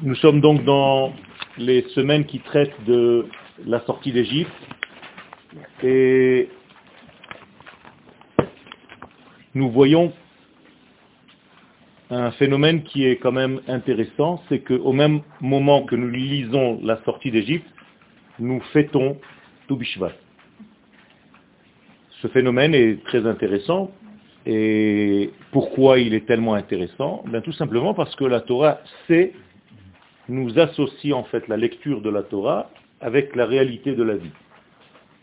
Nous sommes donc dans les semaines qui traitent de la sortie d'Égypte et nous voyons un phénomène qui est quand même intéressant, c'est qu'au même moment que nous lisons la sortie d'Égypte, nous fêtons Toubishvat. Ce phénomène est très intéressant. Et pourquoi il est tellement intéressant? Ben, Tout simplement parce que la Torah sait nous associe en fait la lecture de la Torah avec la réalité de la vie.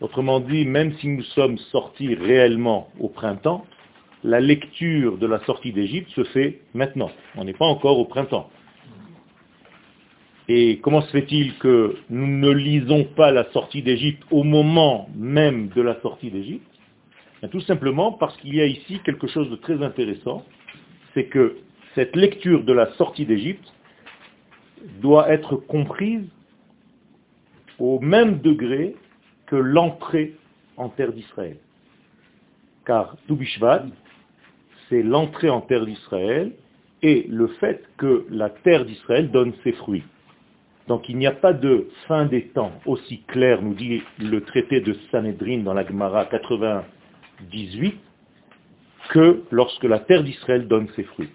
Autrement dit, même si nous sommes sortis réellement au printemps, la lecture de la sortie d'Égypte se fait maintenant. On n'est pas encore au printemps. Et comment se fait-il que nous ne lisons pas la sortie d'Égypte au moment même de la sortie d'Égypte? Tout simplement parce qu'il y a ici quelque chose de très intéressant, c'est que cette lecture de la sortie d'Égypte doit être comprise au même degré que l'entrée en terre d'Israël. Car Toubishvat, c'est l'entrée en terre d'Israël et le fait que la terre d'Israël donne ses fruits. Donc il n'y a pas de fin des temps aussi clair, nous dit le traité de Sanhedrin dans la Gemara 98, que lorsque la terre d'Israël donne ses fruits.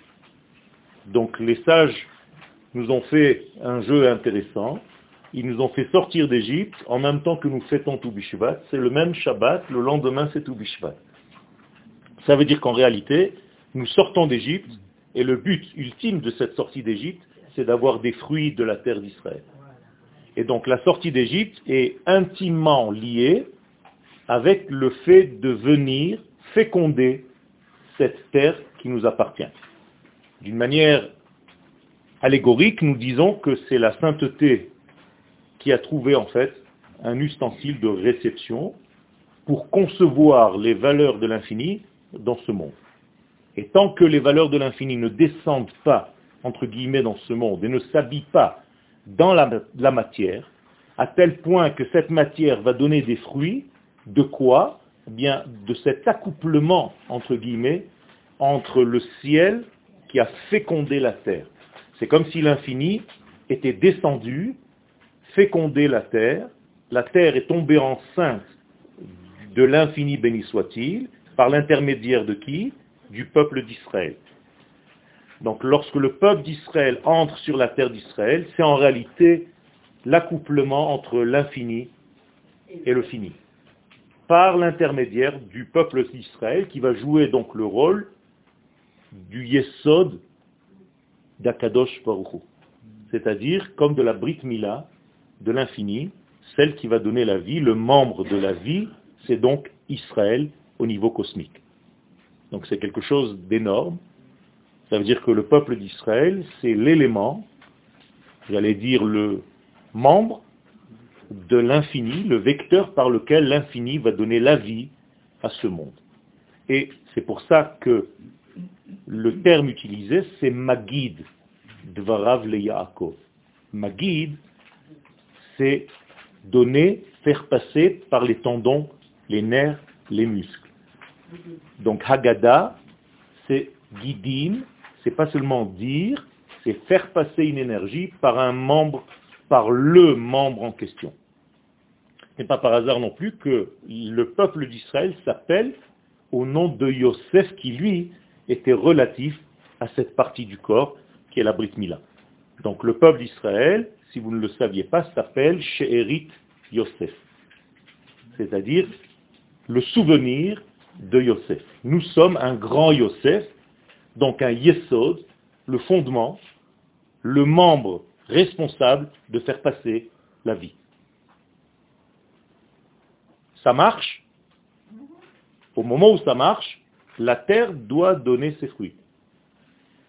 Donc les sages nous ont fait un jeu intéressant. Ils nous ont fait sortir d'Égypte en même temps que nous fêtons Toubishvat. C'est le même Shabbat, le lendemain c'est Toubishvat. Ça veut dire qu'en réalité, nous sortons d'Égypte et le but ultime de cette sortie d'Égypte, c'est d'avoir des fruits de la terre d'Israël. Et donc la sortie d'Égypte est intimement liée avec le fait de venir féconder cette terre qui nous appartient. D'une manière allégorique, nous disons que c'est la sainteté qui a trouvé en fait un ustensile de réception pour concevoir les valeurs de l'infini dans ce monde. Et tant que les valeurs de l'infini ne descendent pas, entre guillemets, dans ce monde et ne s'habillent pas dans la, matière, à tel point que cette matière va donner des fruits, de quoi? Eh Bien, de cet accouplement, entre guillemets, entre le ciel qui a fécondé la terre. C'est comme si l'infini était descendu, fécondé la terre, la terre est tombée enceinte de l'infini béni soit-il, par l'intermédiaire de qui? Du peuple d'Israël. Donc lorsque le peuple d'Israël entre sur la terre d'Israël, c'est en réalité l'accouplement entre l'infini et le fini, par l'intermédiaire du peuple d'Israël qui va jouer donc le rôle du Yesod d'Akadosh Baruch C'est-à-dire comme de la Brit Mila, de l'infini, celle qui va donner la vie, le membre de la vie, c'est donc Israël au niveau cosmique. Donc c'est quelque chose d'énorme. Ça veut dire que le peuple d'Israël, c'est l'élément, j'allais dire le membre de l'infini, le vecteur par lequel l'infini va donner la vie à ce monde. Et c'est pour ça que le terme utilisé, c'est Magid, Dvarav le Yaakov. Magid, c'est donner, faire passer par les tendons, les nerfs, les muscles. Donc Haggadah, c'est guidim, c'est pas seulement dire, c'est faire passer une énergie par un membre, par le membre en question. Ce n'est pas par hasard non plus que le peuple d'Israël s'appelle au nom de Yosef qui lui était relatif à cette partie du corps qui est la Brit Mila. Donc le peuple d'Israël, si vous ne le saviez pas, s'appelle She'erit Yosef, c'est-à-dire le souvenir de Yosef. Nous sommes un grand Yosef, donc un Yesod, le fondement, le membre responsable de faire passer la vie. Ça marche? Au moment où ça marche, la terre doit donner ses fruits.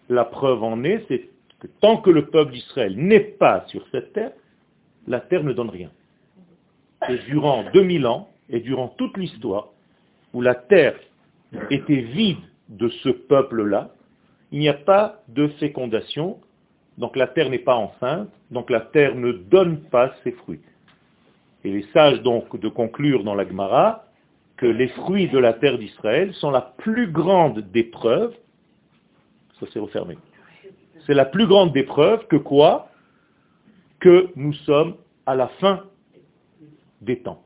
La preuve en est, c'est que tant que le peuple d'Israël n'est pas sur cette terre, la terre ne donne rien. Et durant 2000 ans, et durant toute l'histoire, où la terre était vide de ce peuple-là, il n'y a pas de fécondation, donc la terre n'est pas enceinte, donc la terre ne donne pas ses fruits. Et les sages donc de conclure dans la Gemara que les fruits de la terre d'Israël sont la plus grande des preuves, ça s'est refermé, c'est la plus grande des preuves que quoi? Que nous sommes à la fin des temps.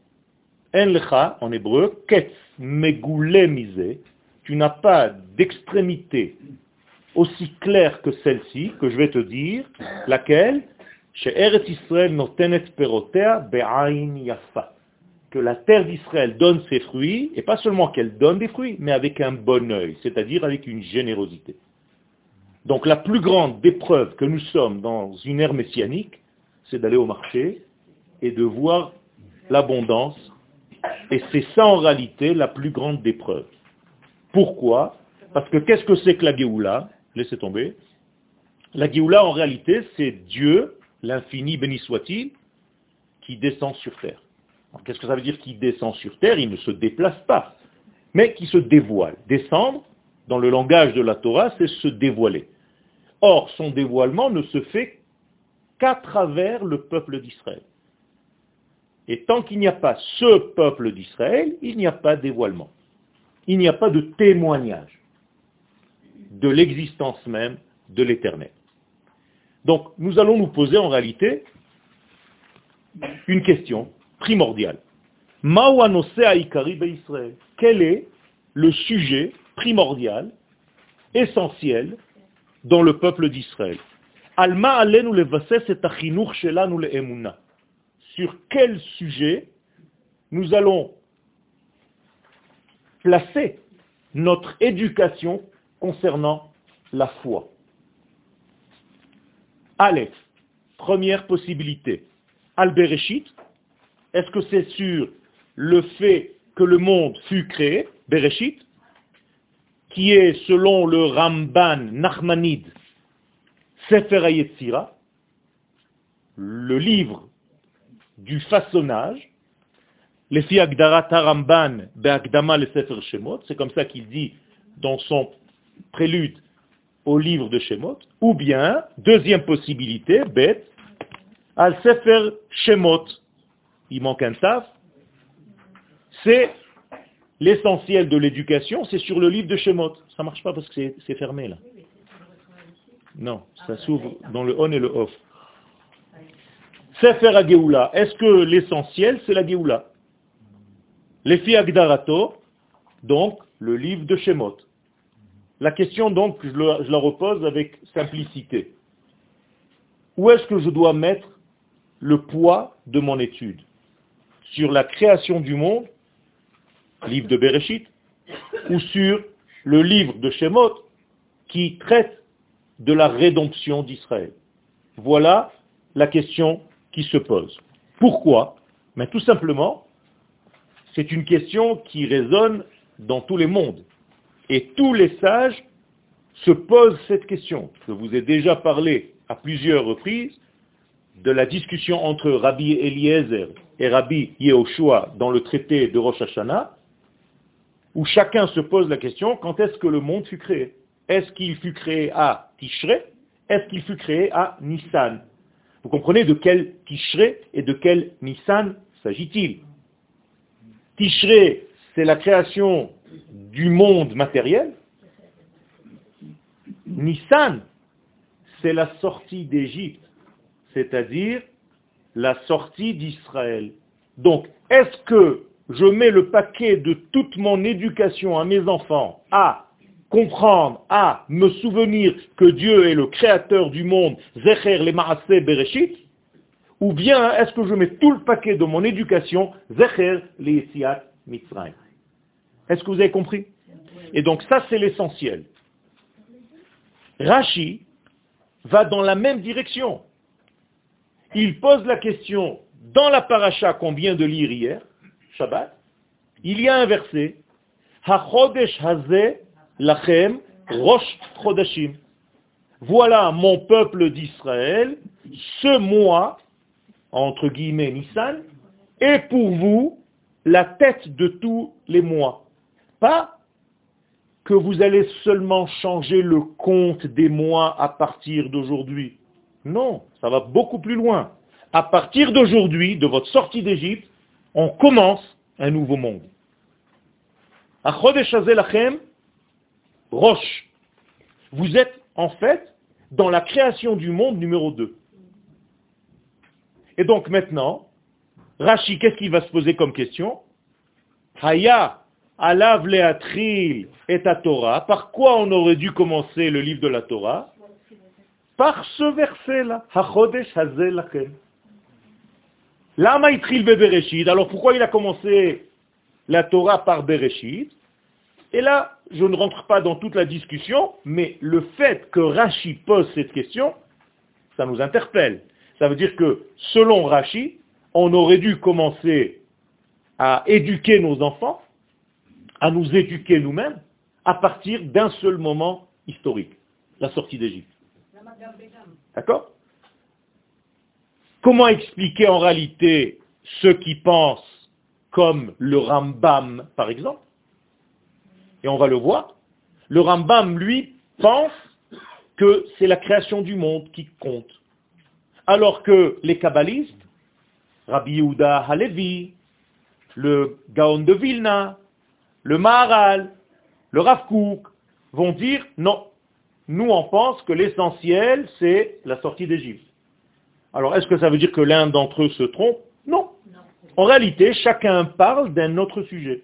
En en hébreu, ketz megoulé tu n'as pas d'extrémité aussi claire que celle-ci, que je vais te dire, laquelle? Chez Israël notenet perotea be'ain yafa la terre d'Israël donne ses fruits, et pas seulement qu'elle donne des fruits, mais avec un bon œil, c'est-à-dire avec une générosité. Donc la plus grande des preuves que nous sommes dans une ère messianique, c'est d'aller au marché et de voir l'abondance. Et c'est ça en réalité la plus grande des preuves. Pourquoi? Parce que qu'est-ce que c'est que la Géoula? Laissez tomber. La Géoula en réalité c'est Dieu, l'infini béni soit-il, qui descend sur terre. Qu'est-ce que ça veut dire qu'il descend sur terre? Il ne se déplace pas, mais qui se dévoile. Descendre, dans le langage de la Torah, c'est se dévoiler. Or, son dévoilement ne se fait qu'à travers le peuple d'Israël. Et tant qu'il n'y a pas ce peuple d'Israël, il n'y a pas de dévoilement. Il n'y a pas de témoignage de l'existence même de l'éternel. Donc, nous allons nous poser en réalité une question primordial. Quel est le sujet primordial, essentiel, dans le peuple d'Israël? Sur quel sujet nous allons placer notre éducation concernant la foi? Aleph, première possibilité. Al-Bereshit, est-ce que c'est sur le fait que le monde fut créé, Bereshit, qui est selon le Ramban Nachmanide, Sefer Hayetzira, le livre du façonnage, les Ramban Be'agdama le Sefer Shemot, c'est comme ça qu'il dit dans son prélude au livre de Shemot, ou bien, deuxième possibilité, Bet, al Sefer Shemot, il manque un taf, c'est l'essentiel de l'éducation, c'est sur le livre de Shemot. Ça marche pas parce que c'est fermé là. Non, ça s'ouvre dans le on et le off. Sefer Geoula, est-ce que l'essentiel c'est la Geoula Les Agdarato, donc le livre de Shemot. La question donc, je la repose avec simplicité. Où est-ce que je dois mettre le poids de mon étude? Sur la création du monde, livre de Bereshit, ou sur le livre de Shemot, qui traite de la rédemption d'Israël Voilà la question qui se pose. Pourquoi? Mais Tout simplement, c'est une question qui résonne dans tous les mondes. Et tous les sages se posent cette question. Je vous ai déjà parlé à plusieurs reprises de la discussion entre Rabbi Eliezer et Rabbi Yehoshua dans le traité de Rosh Hashanah, où chacun se pose la question, quand est-ce que le monde fut créé? Est-ce qu'il fut créé à Tishrei? Est-ce qu'il fut créé à Nissan? Vous comprenez de quel Tishrei et de quel Nissan s'agit-il? Tishrei, c'est la création du monde matériel. Nissan, c'est la sortie d'Égypte c'est-à-dire la sortie d'Israël. Donc, est-ce que je mets le paquet de toute mon éducation à mes enfants à comprendre, à me souvenir que Dieu est le créateur du monde, Zecher le Maaseh Bereshit, ou bien est-ce que je mets tout le paquet de mon éducation, Zecher le Yesiat Mitzrayim? Est-ce que vous avez compris? Et donc ça c'est l'essentiel. Rashi va dans la même direction il pose la question dans la paracha qu'on vient de lire hier, Shabbat, il y a un verset, HaChodesh Hazeh Lachem Rosh Chodashim. Voilà mon peuple d'Israël, ce mois, entre guillemets Nissan, est pour vous la tête de tous les mois. Pas que vous allez seulement changer le compte des mois à partir d'aujourd'hui. Non, ça va beaucoup plus loin. À partir d'aujourd'hui, de votre sortie d'Égypte, on commence un nouveau monde. Roche. Vous êtes en fait dans la création du monde numéro 2. Et donc maintenant, Rashi, qu'est-ce qu'il va se poser comme question? Haya, alav leatril et Torah. Par quoi on aurait dû commencer le livre de la Torah? Par ce verset-là. Hachodesh hazel Lama itril Bereshit. Alors pourquoi il a commencé la Torah par Bereshit? Et là, je ne rentre pas dans toute la discussion, mais le fait que Rashi pose cette question, ça nous interpelle. Ça veut dire que, selon Rashi, on aurait dû commencer à éduquer nos enfants, à nous éduquer nous-mêmes, à partir d'un seul moment historique, la sortie d'Égypte. D'accord? Comment expliquer en réalité ceux qui pensent comme le Rambam, par exemple? Et on va le voir. Le Rambam, lui, pense que c'est la création du monde qui compte. Alors que les kabbalistes, Rabbi Yehuda Halevi, le Gaon de Vilna, le Maharal, le Rav Kook, vont dire non. Nous, on pense que l'essentiel, c'est la sortie d'Égypte. Alors, est-ce que ça veut dire que l'un d'entre eux se trompe? Non. En réalité, chacun parle d'un autre sujet.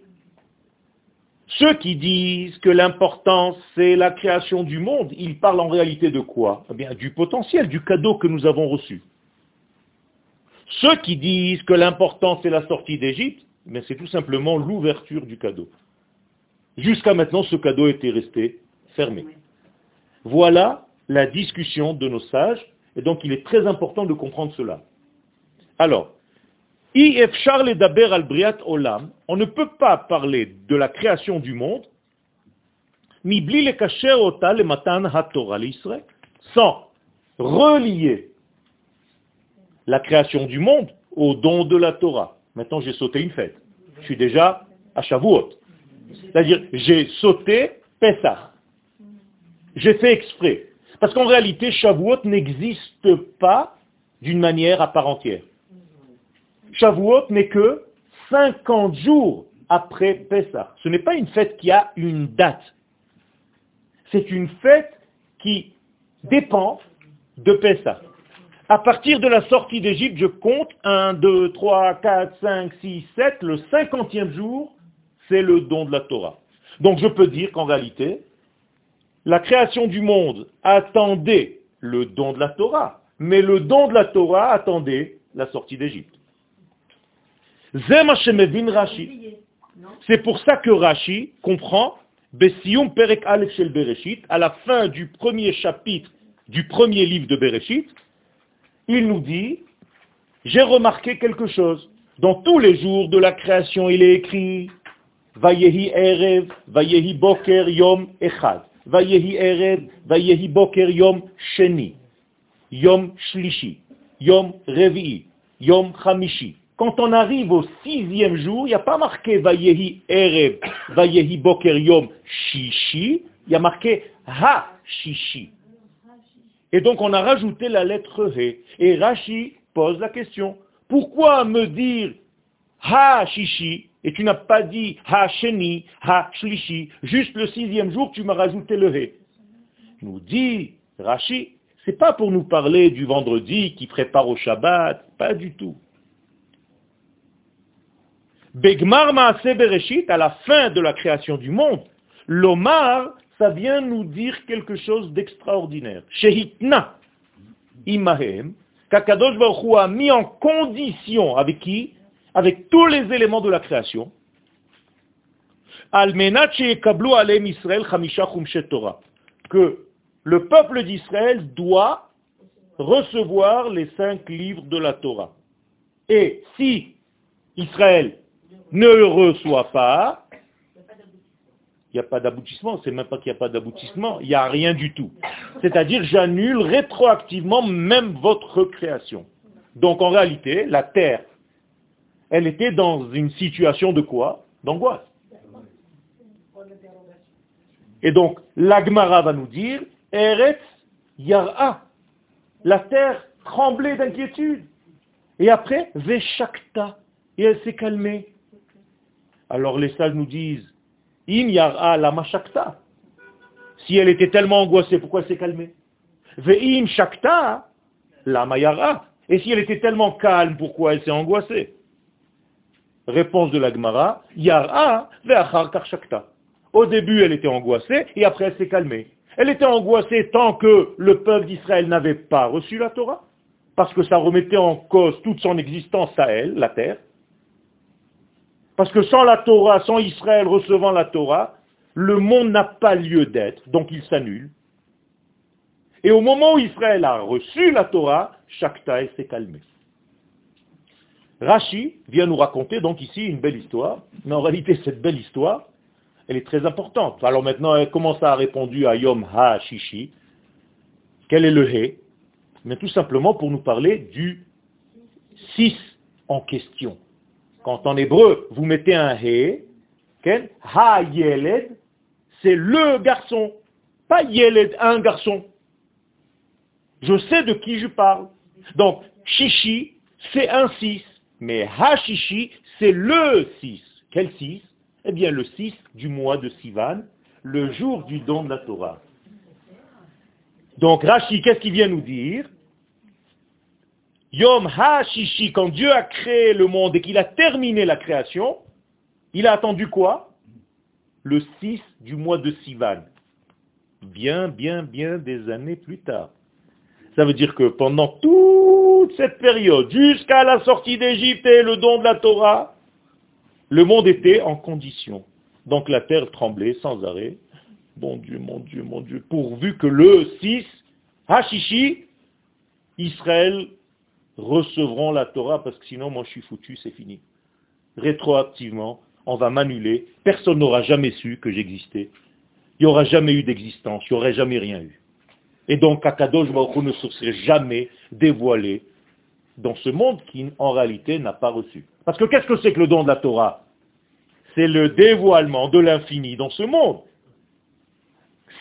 Ceux qui disent que l'importance, c'est la création du monde, ils parlent en réalité de quoi? Eh bien, Du potentiel, du cadeau que nous avons reçu. Ceux qui disent que l'important, c'est la sortie d'Égypte, mais c'est tout simplement l'ouverture du cadeau. Jusqu'à maintenant, ce cadeau était resté fermé. Voilà la discussion de nos sages, et donc il est très important de comprendre cela. Alors, al olam, on ne peut pas parler de la création du monde, sans relier la création du monde au don de la Torah. Maintenant, j'ai sauté une fête. Je suis déjà à Shavuot. C'est-à-dire, j'ai sauté Pessah. J'ai fait exprès. Parce qu'en réalité, Shavuot n'existe pas d'une manière à part entière. Shavuot n'est que 50 jours après Pessah. Ce n'est pas une fête qui a une date. C'est une fête qui dépend de Pessah. À partir de la sortie d'Égypte, je compte 1, 2, 3, 4, 5, 6, 7. Le cinquantième jour, c'est le don de la Torah. Donc je peux dire qu'en réalité, la création du monde attendait le don de la Torah, mais le don de la Torah attendait la sortie d'Égypte. C'est pour ça que Rashi comprend Perek Shel Bereshit, à la fin du premier chapitre du premier livre de Bereshit, il nous dit, j'ai remarqué quelque chose. Dans tous les jours de la création, il est écrit, Vayehi Erev, Vayehi Boker Yom Echad, Vayehi Erev, Vayehi Boker Sheni, Yom Shlishi, Yom Revi, Yom Chamishi. Quand on arrive au sixième jour, il n'y a pas marqué Vayehi Erev, Vayehi Boker Yom Shishi, il y a marqué Ha Shishi. Et donc on a rajouté la lettre He. Et Rashi pose la question, pourquoi me dire Ha Shishi et tu n'as pas dit Ha Sheni, Ha Shlishi, juste le sixième jour tu m'as rajouté le He Nous dit Rashi, c'est pas pour nous parler du vendredi qui prépare au Shabbat, pas du tout. Begmar Maase Bereshit, à la fin de la création du monde, l'Omar ça vient nous dire quelque chose d'extraordinaire. Shehitna imahem, qu'Akadosh Baruch a mis en condition avec qui? Avec tous les éléments de la création. Que le peuple d'Israël doit recevoir les cinq livres de la Torah. Et si Israël ne le reçoit pas, il n'y a pas d'aboutissement, c'est même pas qu'il n'y a pas d'aboutissement, il n'y a rien du tout. C'est-à-dire, j'annule rétroactivement même votre création. Donc en réalité, la terre, elle était dans une situation de quoi? D'angoisse. Et donc, l'Agmara va nous dire, Eretz Yara, la terre tremblait d'inquiétude. Et après, Veshakta, et elle s'est calmée. Alors les sages nous disent, In yara la mashakta. Si elle était tellement angoissée, pourquoi elle s'est calmée? Ve'im shakta la mayara. Et si elle était tellement calme, pourquoi elle s'est angoissée? Réponse de la Gemara, Yara karshakta. Au début, elle était angoissée et après elle s'est calmée. Elle était angoissée tant que le peuple d'Israël n'avait pas reçu la Torah, parce que ça remettait en cause toute son existence à elle, la terre. Parce que sans la Torah, sans Israël recevant la Torah, le monde n'a pas lieu d'être, donc il s'annule. Et au moment où Israël a reçu la Torah, Shakta s'est calmé. Rashi vient nous raconter donc ici une belle histoire, mais en réalité cette belle histoire, elle est très importante. Alors maintenant, comment ça a répondu à Yom Ha-Shishi Quel est le He? Mais tout simplement pour nous parler du 6 en question. Quand en hébreu, vous mettez un He, Ha-Yeled, c'est le garçon, pas Yeled, un garçon. Je sais de qui je parle. Donc, Shishi, c'est un 6. Mais Ha-Shishi, c'est le 6. Quel 6 Eh bien, le 6 du mois de Sivan, le jour du don de la Torah. Donc, Rashi, qu'est-ce qu'il vient nous dire? Yom Ha-Shishi, quand Dieu a créé le monde et qu'il a terminé la création, il a attendu quoi? Le 6 du mois de Sivan. Bien, bien, bien des années plus tard. Ça veut dire que pendant toute cette période, jusqu'à la sortie d'Égypte et le don de la Torah, le monde était en condition. Donc la terre tremblait sans arrêt. Mon Dieu, mon Dieu, mon Dieu, pourvu que le 6, Hashishi, Israël recevront la Torah, parce que sinon, moi je suis foutu, c'est fini. Rétroactivement, on va m'annuler, personne n'aura jamais su que j'existais. Il n'y aura jamais eu d'existence, il n'y aurait jamais rien eu. Et donc, Akadosh Baruch ne se serait jamais dévoilé dans ce monde qui, en réalité, n'a pas reçu. Parce que qu'est-ce que c'est que le don de la Torah? C'est le dévoilement de l'infini dans ce monde.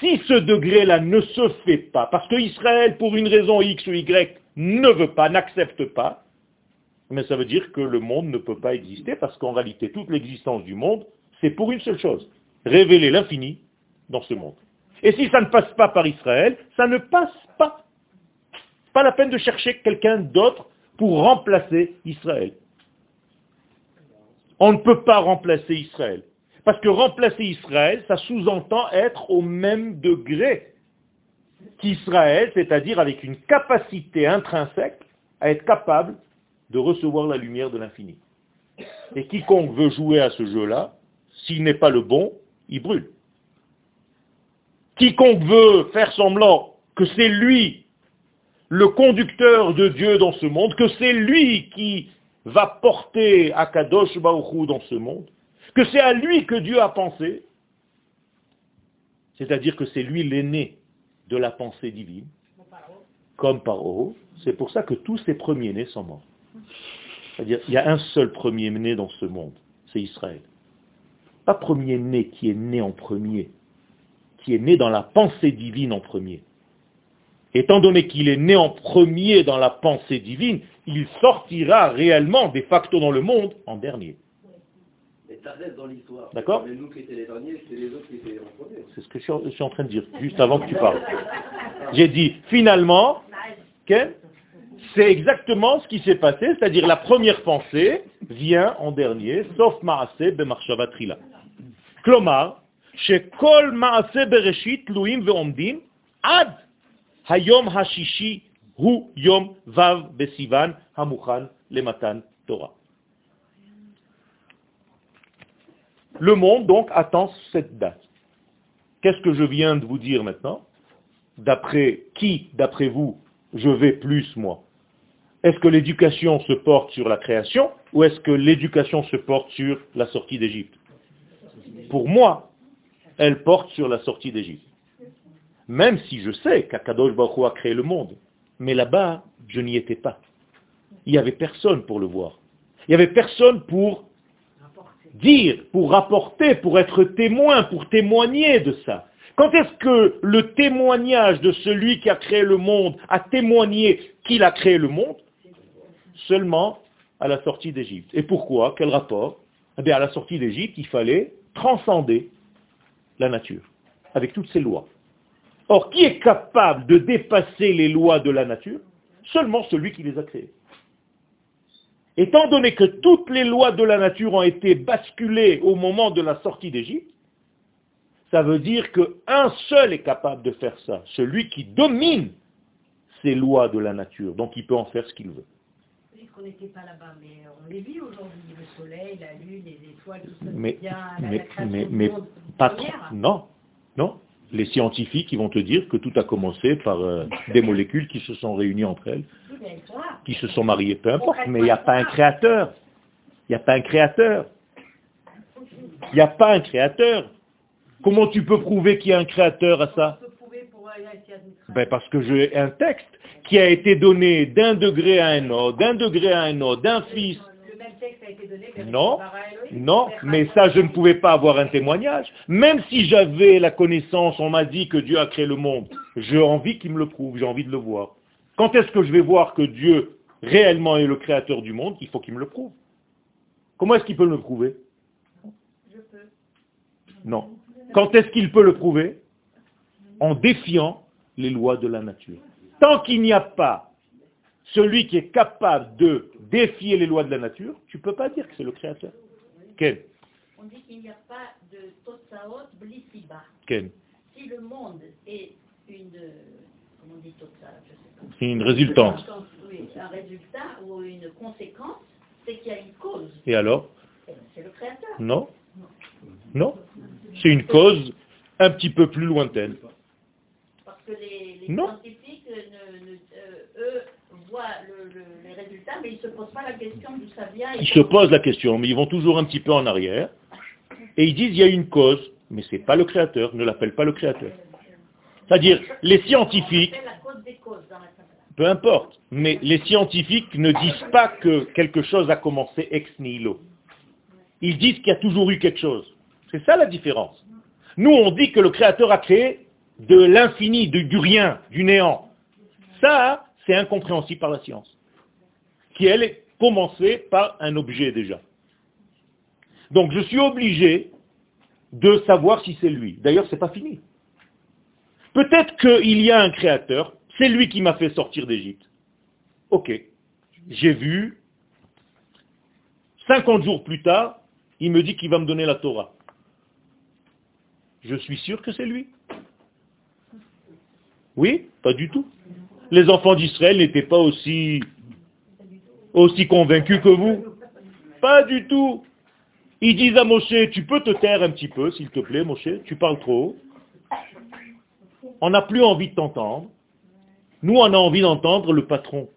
Si ce degré-là ne se fait pas, parce que Israël, pour une raison X ou Y, ne veut pas, n'accepte pas, mais ça veut dire que le monde ne peut pas exister, parce qu'en réalité, toute l'existence du monde, c'est pour une seule chose, révéler l'infini dans ce monde. Et si ça ne passe pas par Israël, ça ne passe pas. Pas la peine de chercher quelqu'un d'autre pour remplacer Israël. On ne peut pas remplacer Israël. Parce que remplacer Israël, ça sous-entend être au même degré qu'Israël, c'est-à-dire avec une capacité intrinsèque à être capable de recevoir la lumière de l'infini. Et quiconque veut jouer à ce jeu-là, s'il n'est pas le bon, il brûle. Quiconque veut faire semblant que c'est lui le conducteur de Dieu dans ce monde, que c'est lui qui va porter Akadosh Baruch dans ce monde, que c'est à lui que Dieu a pensé, c'est-à-dire que c'est lui l'aîné de la pensée divine, comme Paro, c'est pour ça que tous ces premiers-nés sont morts. C'est-à-dire, il y a un seul premier-né dans ce monde, c'est Israël. Pas premier-né qui est né en premier, qui est né dans la pensée divine en premier. Étant donné qu'il est né en premier dans la pensée divine, il sortira réellement de facto dans le monde en dernier. D'accord C'est ce que je suis, en train de dire, juste avant que tu parles. J'ai dit, finalement, c'est exactement ce qui s'est passé, c'est-à-dire la première pensée vient en dernier, sauf Maaseh Bemarshavatrila. Klomar, שכל מעשה בראשית תלויים ועומדים עד היום השישי הוא יום ו' בסיוון המוכן למתן תורה. Le monde donc attend cette date. Qu'est-ce que je viens de vous dire maintenant D'après qui, d'après vous, je vais plus moi Est-ce que l'éducation se porte sur la création ou est-ce que l'éducation se porte sur la sortie d'Égypte Pour moi, elle porte sur la sortie d'Égypte. Même si je sais qu'Akadosh Baruch a créé le monde, mais là-bas, je n'y étais pas. Il n'y avait personne pour le voir. Il n'y avait personne pour dire, pour rapporter, pour être témoin, pour témoigner de ça. Quand est-ce que le témoignage de celui qui a créé le monde a témoigné qu'il a créé le monde? Seulement à la sortie d'Égypte. Et pourquoi? Quel rapport? Eh bien, à la sortie d'Égypte, il fallait transcender la nature, avec toutes ses lois. Or, qui est capable de dépasser les lois de la nature? Seulement celui qui les a créés. Étant donné que toutes les lois de la nature ont été basculées au moment de la sortie d'Égypte, ça veut dire qu'un seul est capable de faire ça, celui qui domine ces lois de la nature. Donc il peut en faire ce qu'il veut. Qu'on n'était pas là-bas, mais on les vit aujourd'hui, le soleil, la lune, les étoiles, tout ça. Mais, bien, mais, mais, mais pas trop. Non, non. Les scientifiques, ils vont te dire que tout a commencé par euh, des molécules qui se sont réunies entre elles, qui se sont mariées, peu importe, mais il n'y a pas un créateur. Il n'y a pas un créateur. Il n'y a pas un créateur. Comment tu peux prouver qu'il y a un créateur à ça? Ben Parce que j'ai un texte qui a été donné d'un degré à un autre, d'un degré à un autre, d'un fils. Non, non, mais ça je ne pouvais pas avoir un témoignage. Même si j'avais la connaissance, on m'a dit que Dieu a créé le monde, j'ai envie qu'il me le prouve, j'ai envie de le voir. Quand est-ce que je vais voir que Dieu réellement est le créateur du monde Il faut qu'il me le prouve. Comment est-ce qu'il peut me le prouver? Non. Quand est-ce qu'il peut le prouver? En défiant les lois de la nature. Tant qu'il n'y a pas celui qui est capable de défier les lois de la nature, tu ne peux pas dire que c'est le créateur. Ken On dit qu'il n'y a pas de Totsaot Blissiba. Ken Si le monde est une... Comment on dit C'est une résultante. Oui, un résultat ou une conséquence, c'est qu'il y a une cause. Et alors? C'est le créateur. Non. Non. C'est une cause un petit peu plus lointaine. Que les, scientifiques, euh, eux, voient les résultats, mais ils ne se posent pas la question d'où ça vient. Ils se posent la question, mais ils vont toujours un petit peu en arrière. Et ils disent, il y a une cause, mais ce n'est pas le créateur, ne l'appelle pas le créateur. C'est-à-dire, les scientifiques, peu importe, mais les scientifiques ne disent pas que quelque chose a commencé ex nihilo. Ils disent qu'il y a toujours eu quelque chose. C'est ça la différence. Nous, on dit que le Créateur a créé de l'infini, du rien, du néant. Ça, c'est incompréhensible par la science. Qui, elle, est commencée par un objet déjà. Donc, je suis obligé de savoir si c'est lui. D'ailleurs, ce n'est pas fini. Peut-être qu'il y a un créateur, c'est lui qui m'a fait sortir d'Égypte. Ok. J'ai vu, 50 jours plus tard, il me dit qu'il va me donner la Torah. Je suis sûr que c'est lui. Oui, pas du tout. Les enfants d'Israël n'étaient pas aussi, convaincus que vous. Pas du tout. Ils disent à Moshe, tu peux te taire un petit peu, s'il te plaît, Moshe, tu parles trop. On n'a plus envie de t'entendre. Nous, on a envie d'entendre le patron.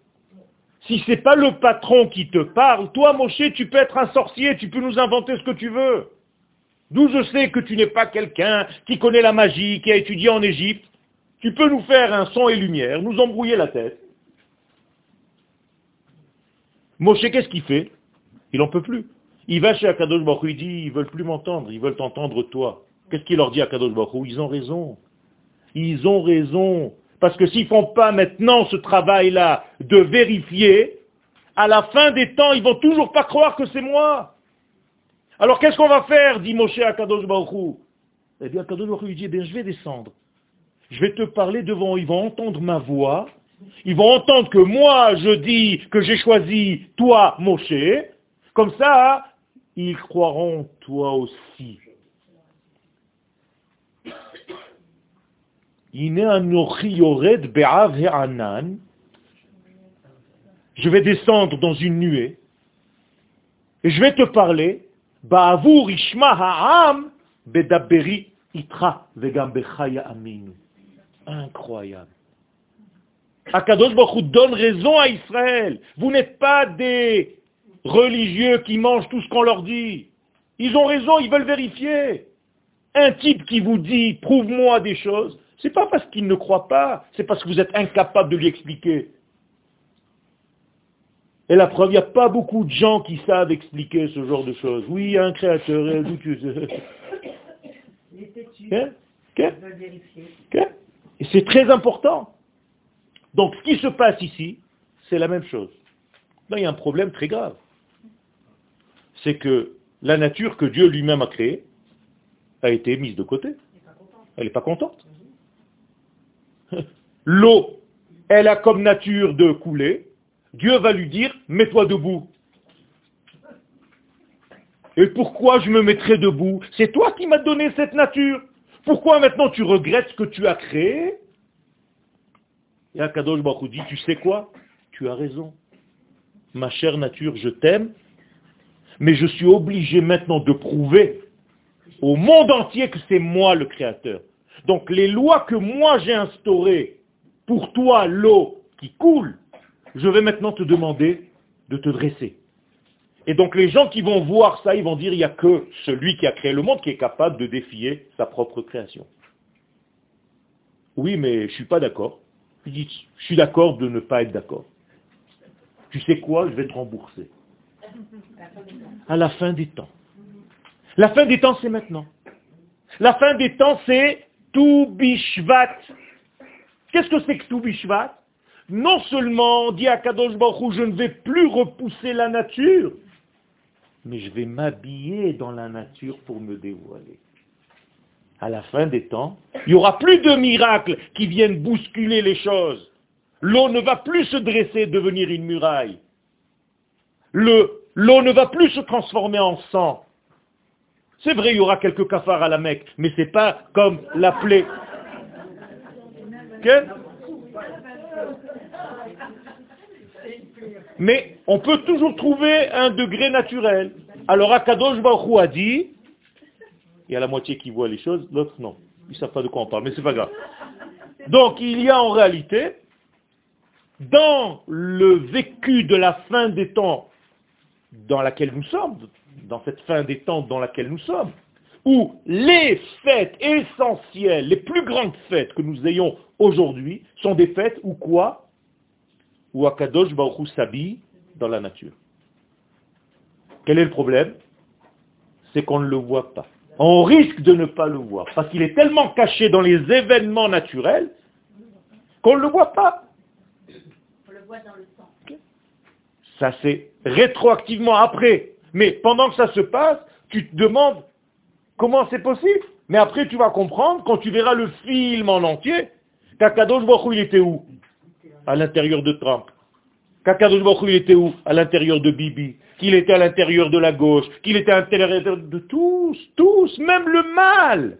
Si ce n'est pas le patron qui te parle, toi, Moshe, tu peux être un sorcier, tu peux nous inventer ce que tu veux. D'où je sais que tu n'es pas quelqu'un qui connaît la magie, qui a étudié en Égypte. Tu peux nous faire un son et lumière, nous embrouiller la tête. Moshe, qu'est-ce qu'il fait? Il n'en peut plus. Il va chez Akadosh Baruch il dit, ils veulent plus m'entendre, ils veulent t'entendre toi. Qu'est-ce qu'il leur dit à Akadosh Baruch Ils ont raison. Ils ont raison. Parce que s'ils ne font pas maintenant ce travail-là de vérifier, à la fin des temps, ils vont toujours pas croire que c'est moi. Alors qu'est-ce qu'on va faire? dit Moshe à Kadosh Baruch Eh bien, Kadosh Baruch dit, eh je vais descendre. Je vais te parler devant, ils vont entendre ma voix. Ils vont entendre que moi, je dis que j'ai choisi toi, Moshe. Comme ça, ils croiront toi aussi. Je vais descendre dans une nuée et je vais te parler Incroyable. Akadosh Baruch donne raison à Israël. Vous n'êtes pas des religieux qui mangent tout ce qu'on leur dit. Ils ont raison, ils veulent vérifier. Un type qui vous dit, prouve-moi des choses, c'est pas parce qu'il ne croit pas, c'est parce que vous êtes incapable de lui expliquer. Et la preuve, il n'y a pas beaucoup de gens qui savent expliquer ce genre de choses. Oui, il y a un créateur. Et c'est très important. Donc, ce qui se passe ici, c'est la même chose. Là, il y a un problème très grave. C'est que la nature que Dieu lui-même a créée a été mise de côté. Elle n'est pas contente. L'eau elle a comme nature de couler, Dieu va lui dire, mets-toi debout. Et pourquoi je me mettrai debout? C'est toi qui m'as donné cette nature. Pourquoi maintenant tu regrettes ce que tu as créé? Et Akadosh Baruch dit, tu sais quoi? Tu as raison. Ma chère nature, je t'aime, mais je suis obligé maintenant de prouver au monde entier que c'est moi le créateur. Donc les lois que moi j'ai instaurées pour toi, l'eau qui coule, je vais maintenant te demander de te dresser. Et donc les gens qui vont voir ça, ils vont dire, il n'y a que celui qui a créé le monde qui est capable de défier sa propre création. Oui, mais je ne suis pas d'accord. Je suis d'accord de ne pas être d'accord. Tu sais quoi, je vais te rembourser. À la fin des temps. La fin des temps, c'est maintenant. La fin des temps, c'est tout bishvat. Qu'est-ce que c'est que tout bishvat Non seulement, dit à Kadosh Baruch je ne vais plus repousser la nature, mais je vais m'habiller dans la nature pour me dévoiler. À la fin des temps, il n'y aura plus de miracles qui viennent bousculer les choses. L'eau ne va plus se dresser, devenir une muraille. L'eau ne va plus se transformer en sang. C'est vrai, il y aura quelques cafards à la Mecque, mais ce n'est pas comme la plaie. Mais on peut toujours trouver un degré naturel. Alors Akadosh Baruch a dit, il y a la moitié qui voit les choses, l'autre non. Ils ne savent pas de quoi on parle, mais c'est pas grave. Donc il y a en réalité, dans le vécu de la fin des temps dans laquelle nous sommes, dans cette fin des temps dans laquelle nous sommes, où les fêtes essentielles, les plus grandes fêtes que nous ayons aujourd'hui, sont des fêtes où quoi? Où Akadosh Baruch s'habille dans la nature. Quel est le problème? C'est qu'on ne le voit pas. On risque de ne pas le voir, parce qu'il est tellement caché dans les événements naturels qu'on ne le voit pas. On le voit dans le sang. Ça c'est rétroactivement après. Mais pendant que ça se passe, tu te demandes comment c'est possible. Mais après tu vas comprendre, quand tu verras le film en entier, qu'Akadosh Baruch il était où? À l'intérieur de Trump. Qu'Akadosh il était où? À l'intérieur de Bibi qu'il était à l'intérieur de la gauche, qu'il était à l'intérieur de tous, tous, même le mal.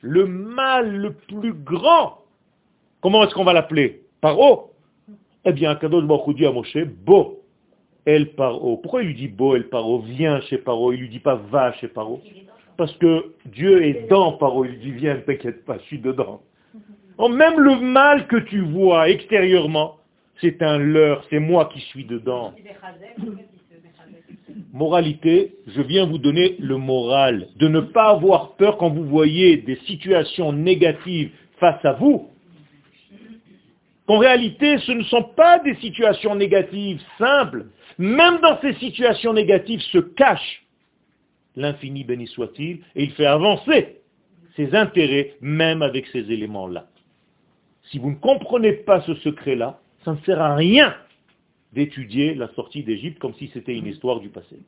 Le mal le plus grand. Comment est-ce qu'on va l'appeler? Paro? Eh bien, Kadosh Baruch dit à Moshe, Bo, El Paro. Pourquoi il lui dit Bo, El Paro? Viens chez Paro. Il lui dit pas va chez Paro. Parce que Dieu est dans Paro. Il lui dit viens, ne t'inquiète pas, je suis dedans. Même le mal que tu vois extérieurement, c'est un leurre, c'est moi qui suis dedans. Moralité, je viens vous donner le moral, de ne pas avoir peur quand vous voyez des situations négatives face à vous. Qu'en réalité, ce ne sont pas des situations négatives simples. Même dans ces situations négatives se cache l'infini béni soit-il, et il fait avancer ses intérêts même avec ces éléments-là. Si vous ne comprenez pas ce secret-là, ça ne sert à rien d'étudier la sortie d'Égypte comme si c'était une histoire du passé.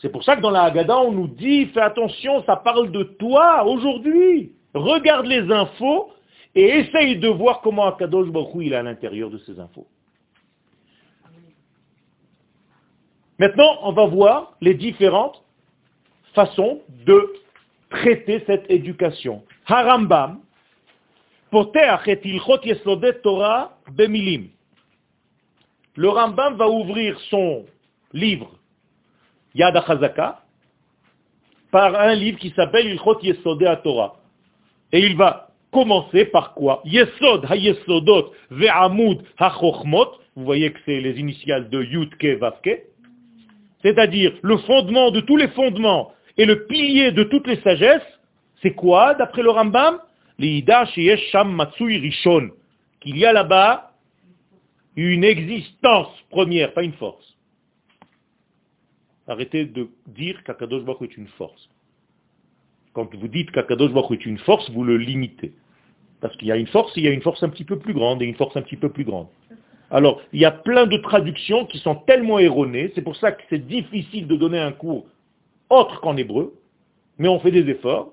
C'est pour ça que dans la Haggadah, on nous dit, fais attention, ça parle de toi aujourd'hui. Regarde les infos et essaye de voir comment Akadosh Baruch il est à l'intérieur de ces infos. Maintenant, on va voir les différentes façons de traiter cette éducation. Harambam, le Rambam va ouvrir son livre Yad HaChazaka par un livre qui s'appelle Ilchot Yesodeh Torah. Et il va commencer par quoi? Yesod ha-yesodot ve'amud. Vous voyez que c'est les initiales de Yudke Vavke. C'est-à-dire le fondement de tous les fondements et le pilier de toutes les sagesses. C'est quoi, d'après le Rambam? Rishon, qu'il y a là-bas une existence première, pas une force. Arrêtez de dire qu'Akadosh Baruch est une force. Quand vous dites qu'Akadosh Baruch est une force, vous le limitez. Parce qu'il y a une force, il y a une force un petit peu plus grande et une force un petit peu plus grande. Alors, il y a plein de traductions qui sont tellement erronées, c'est pour ça que c'est difficile de donner un cours autre qu'en hébreu, mais on fait des efforts.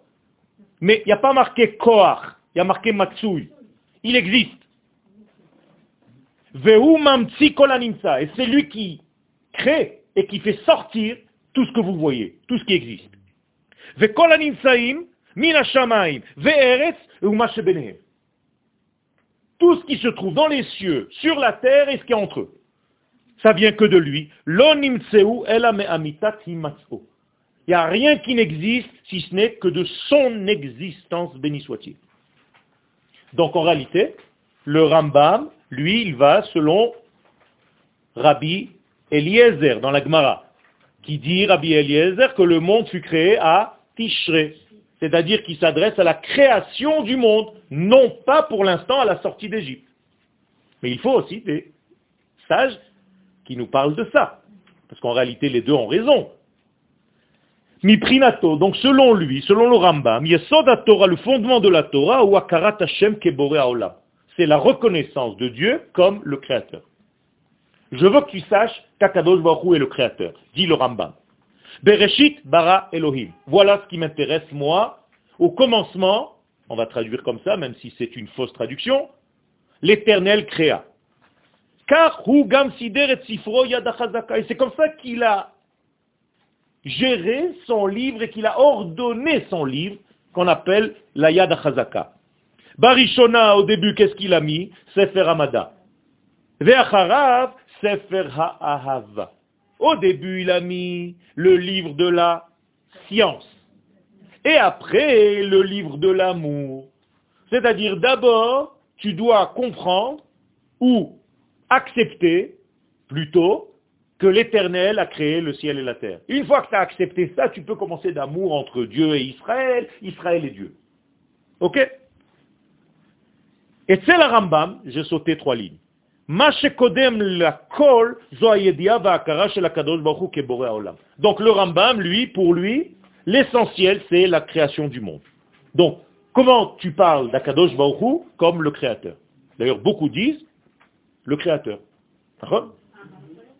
Mais il n'y a pas marqué Koach, Il y a marqué Matsui. Il existe. Et c'est lui qui crée et qui fait sortir tout ce que vous voyez, tout ce qui existe. Tout ce qui se trouve dans les cieux, sur la terre et ce qui est entre eux. Ça vient que de lui. Il n'y a rien qui n'existe si ce n'est que de son existence, béni soit-il. Donc en réalité, le Rambam, lui, il va selon Rabbi Eliezer dans la Gemara, qui dit, Rabbi Eliezer, que le monde fut créé à Tishre, c'est-à-dire qu'il s'adresse à la création du monde, non pas pour l'instant à la sortie d'Égypte. Mais il faut aussi des sages qui nous parlent de ça, parce qu'en réalité les deux ont raison. Miprinato, donc selon lui, selon le Rambam, Yesod Torah, le fondement de la Torah, ou Akarat Hashem Kebore Haolam. C'est la reconnaissance de Dieu comme le Créateur. Je veux que tu saches qu'Akadosh Baruch est le Créateur, dit le Rambam. Bereshit bara Elohim. Voilà ce qui m'intéresse moi. Au commencement, on va traduire comme ça, même si c'est une fausse traduction, l'éternel créa. Car gam sider et sifro Et c'est comme ça qu'il a géré son livre et qu'il a ordonné son livre, qu'on appelle la Yad HaChazaka. Barishona, au début, qu'est-ce qu'il a mis? Sefer Amada. Ve'acharav, Sefer Ha'ahava. Au début, il a mis le livre de la science. Et après, le livre de l'amour. C'est-à-dire, d'abord, tu dois comprendre ou accepter, plutôt, que l'Éternel a créé le ciel et la terre. Une fois que tu as accepté ça, tu peux commencer d'amour entre Dieu et Israël, Israël et Dieu. Ok? Et c'est la Rambam, j'ai sauté trois lignes. Donc le Rambam, lui, pour lui, l'essentiel, c'est la création du monde. Donc, comment tu parles d'Akadosh Baruch comme le créateur? D'ailleurs, beaucoup disent le créateur.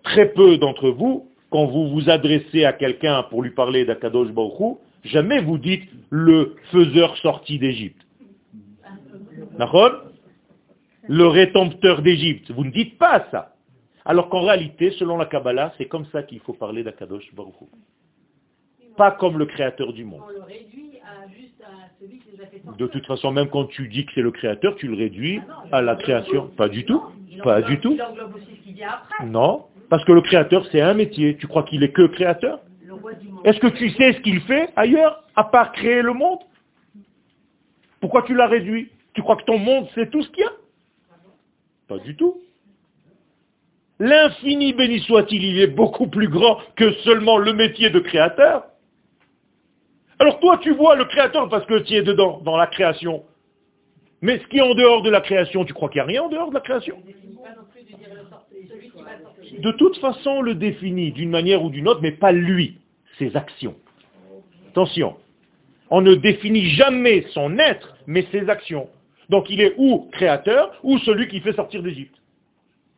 Très peu d'entre vous, quand vous vous adressez à quelqu'un pour lui parler d'Akadosh Baruch jamais vous dites le faiseur sorti d'Égypte. D'accord? Le rédempteur d'Égypte. Vous ne dites pas ça. Alors qu'en réalité, selon la Kabbalah, c'est comme ça qu'il faut parler d'Akadosh Baruch Pas comme le créateur du monde. De toute façon, même quand tu dis que c'est le créateur, tu le réduis ah à la création. Pas du tout. Pas du tout. Non. Parce que le créateur, c'est un métier. Tu crois qu'il est que créateur Est-ce que tu sais ce qu'il fait ailleurs, à part créer le monde Pourquoi tu l'as réduit Tu crois que ton monde, c'est tout ce qu'il y a pas du tout. L'infini béni soit-il, il est beaucoup plus grand que seulement le métier de créateur. Alors toi, tu vois le créateur parce que tu es dedans, dans la création. Mais ce qui est en dehors de la création, tu crois qu'il n'y a rien en dehors de la création? De toute façon, on le définit d'une manière ou d'une autre, mais pas lui, ses actions. Attention, on ne définit jamais son être, mais ses actions. Donc il est ou créateur, ou celui qui fait sortir d'Égypte.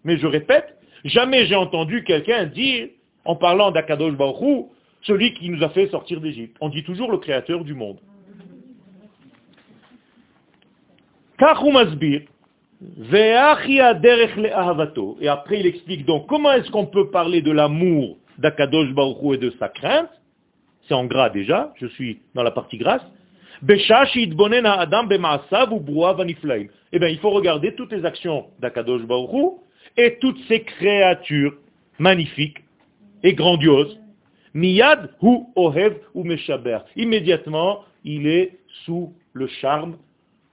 Mais je répète, jamais j'ai entendu quelqu'un dire, en parlant d'Akadosh Baruch celui qui nous a fait sortir d'Égypte. On dit toujours le créateur du monde. Et après il explique donc comment est-ce qu'on peut parler de l'amour d'Akadosh Baruch et de sa crainte. C'est en gras déjà, je suis dans la partie grasse. Eh bien, il faut regarder toutes les actions d'Akadosh Baruch et toutes ces créatures magnifiques et grandioses. Miyad hu ohev ou meshaber. Immédiatement, il est sous le charme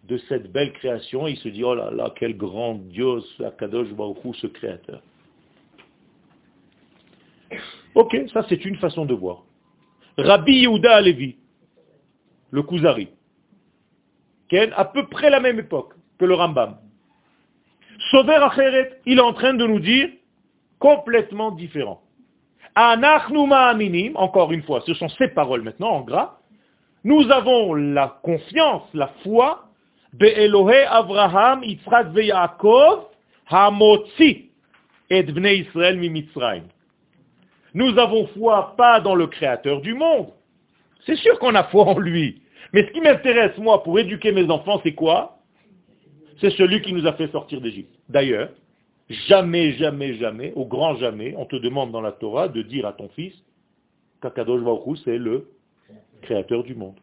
de cette belle création. Il se dit, oh là là, quel Akadosh Baruch ce créateur. Ok, ça c'est une façon de voir. Rabbi Yehuda Alevi, le Kuzari, qui est à peu près la même époque que le Rambam. Sover Acheret, il est en train de nous dire complètement différent. Aminim, encore une fois, ce sont ces paroles maintenant en gras. Nous avons la confiance, la foi, Nous avons foi pas dans le créateur du monde. C'est sûr qu'on a foi en lui. Mais ce qui m'intéresse, moi, pour éduquer mes enfants, c'est quoi? C'est celui qui nous a fait sortir d'Égypte. D'ailleurs, jamais, jamais, jamais, au grand jamais, on te demande dans la Torah de dire à ton fils qu'Akadosh Baruch c'est le créateur du monde.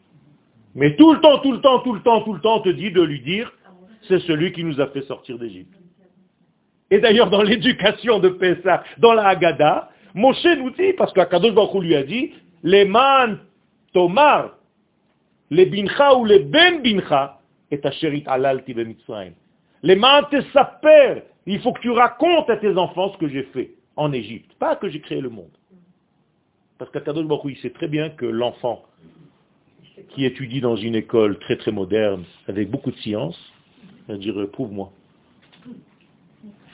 Mais tout le temps, tout le temps, tout le temps, tout le temps, on te dit de lui dire, c'est celui qui nous a fait sortir d'Égypte. Et d'ailleurs, dans l'éducation de Pessah, dans la Haggadah, Moshe nous dit, parce qu'Akadosh Baruch lui a dit, les man tomar, les bincha ou les ben bincha, et asherit alalti bemitzrayim. Les man te saper, il faut que tu racontes à tes enfants ce que j'ai fait en Égypte, pas que j'ai créé le monde. Parce qu'Akadosh Baruch il sait très bien que l'enfant qui étudie dans une école très très moderne, avec beaucoup de science, va dire, prouve-moi.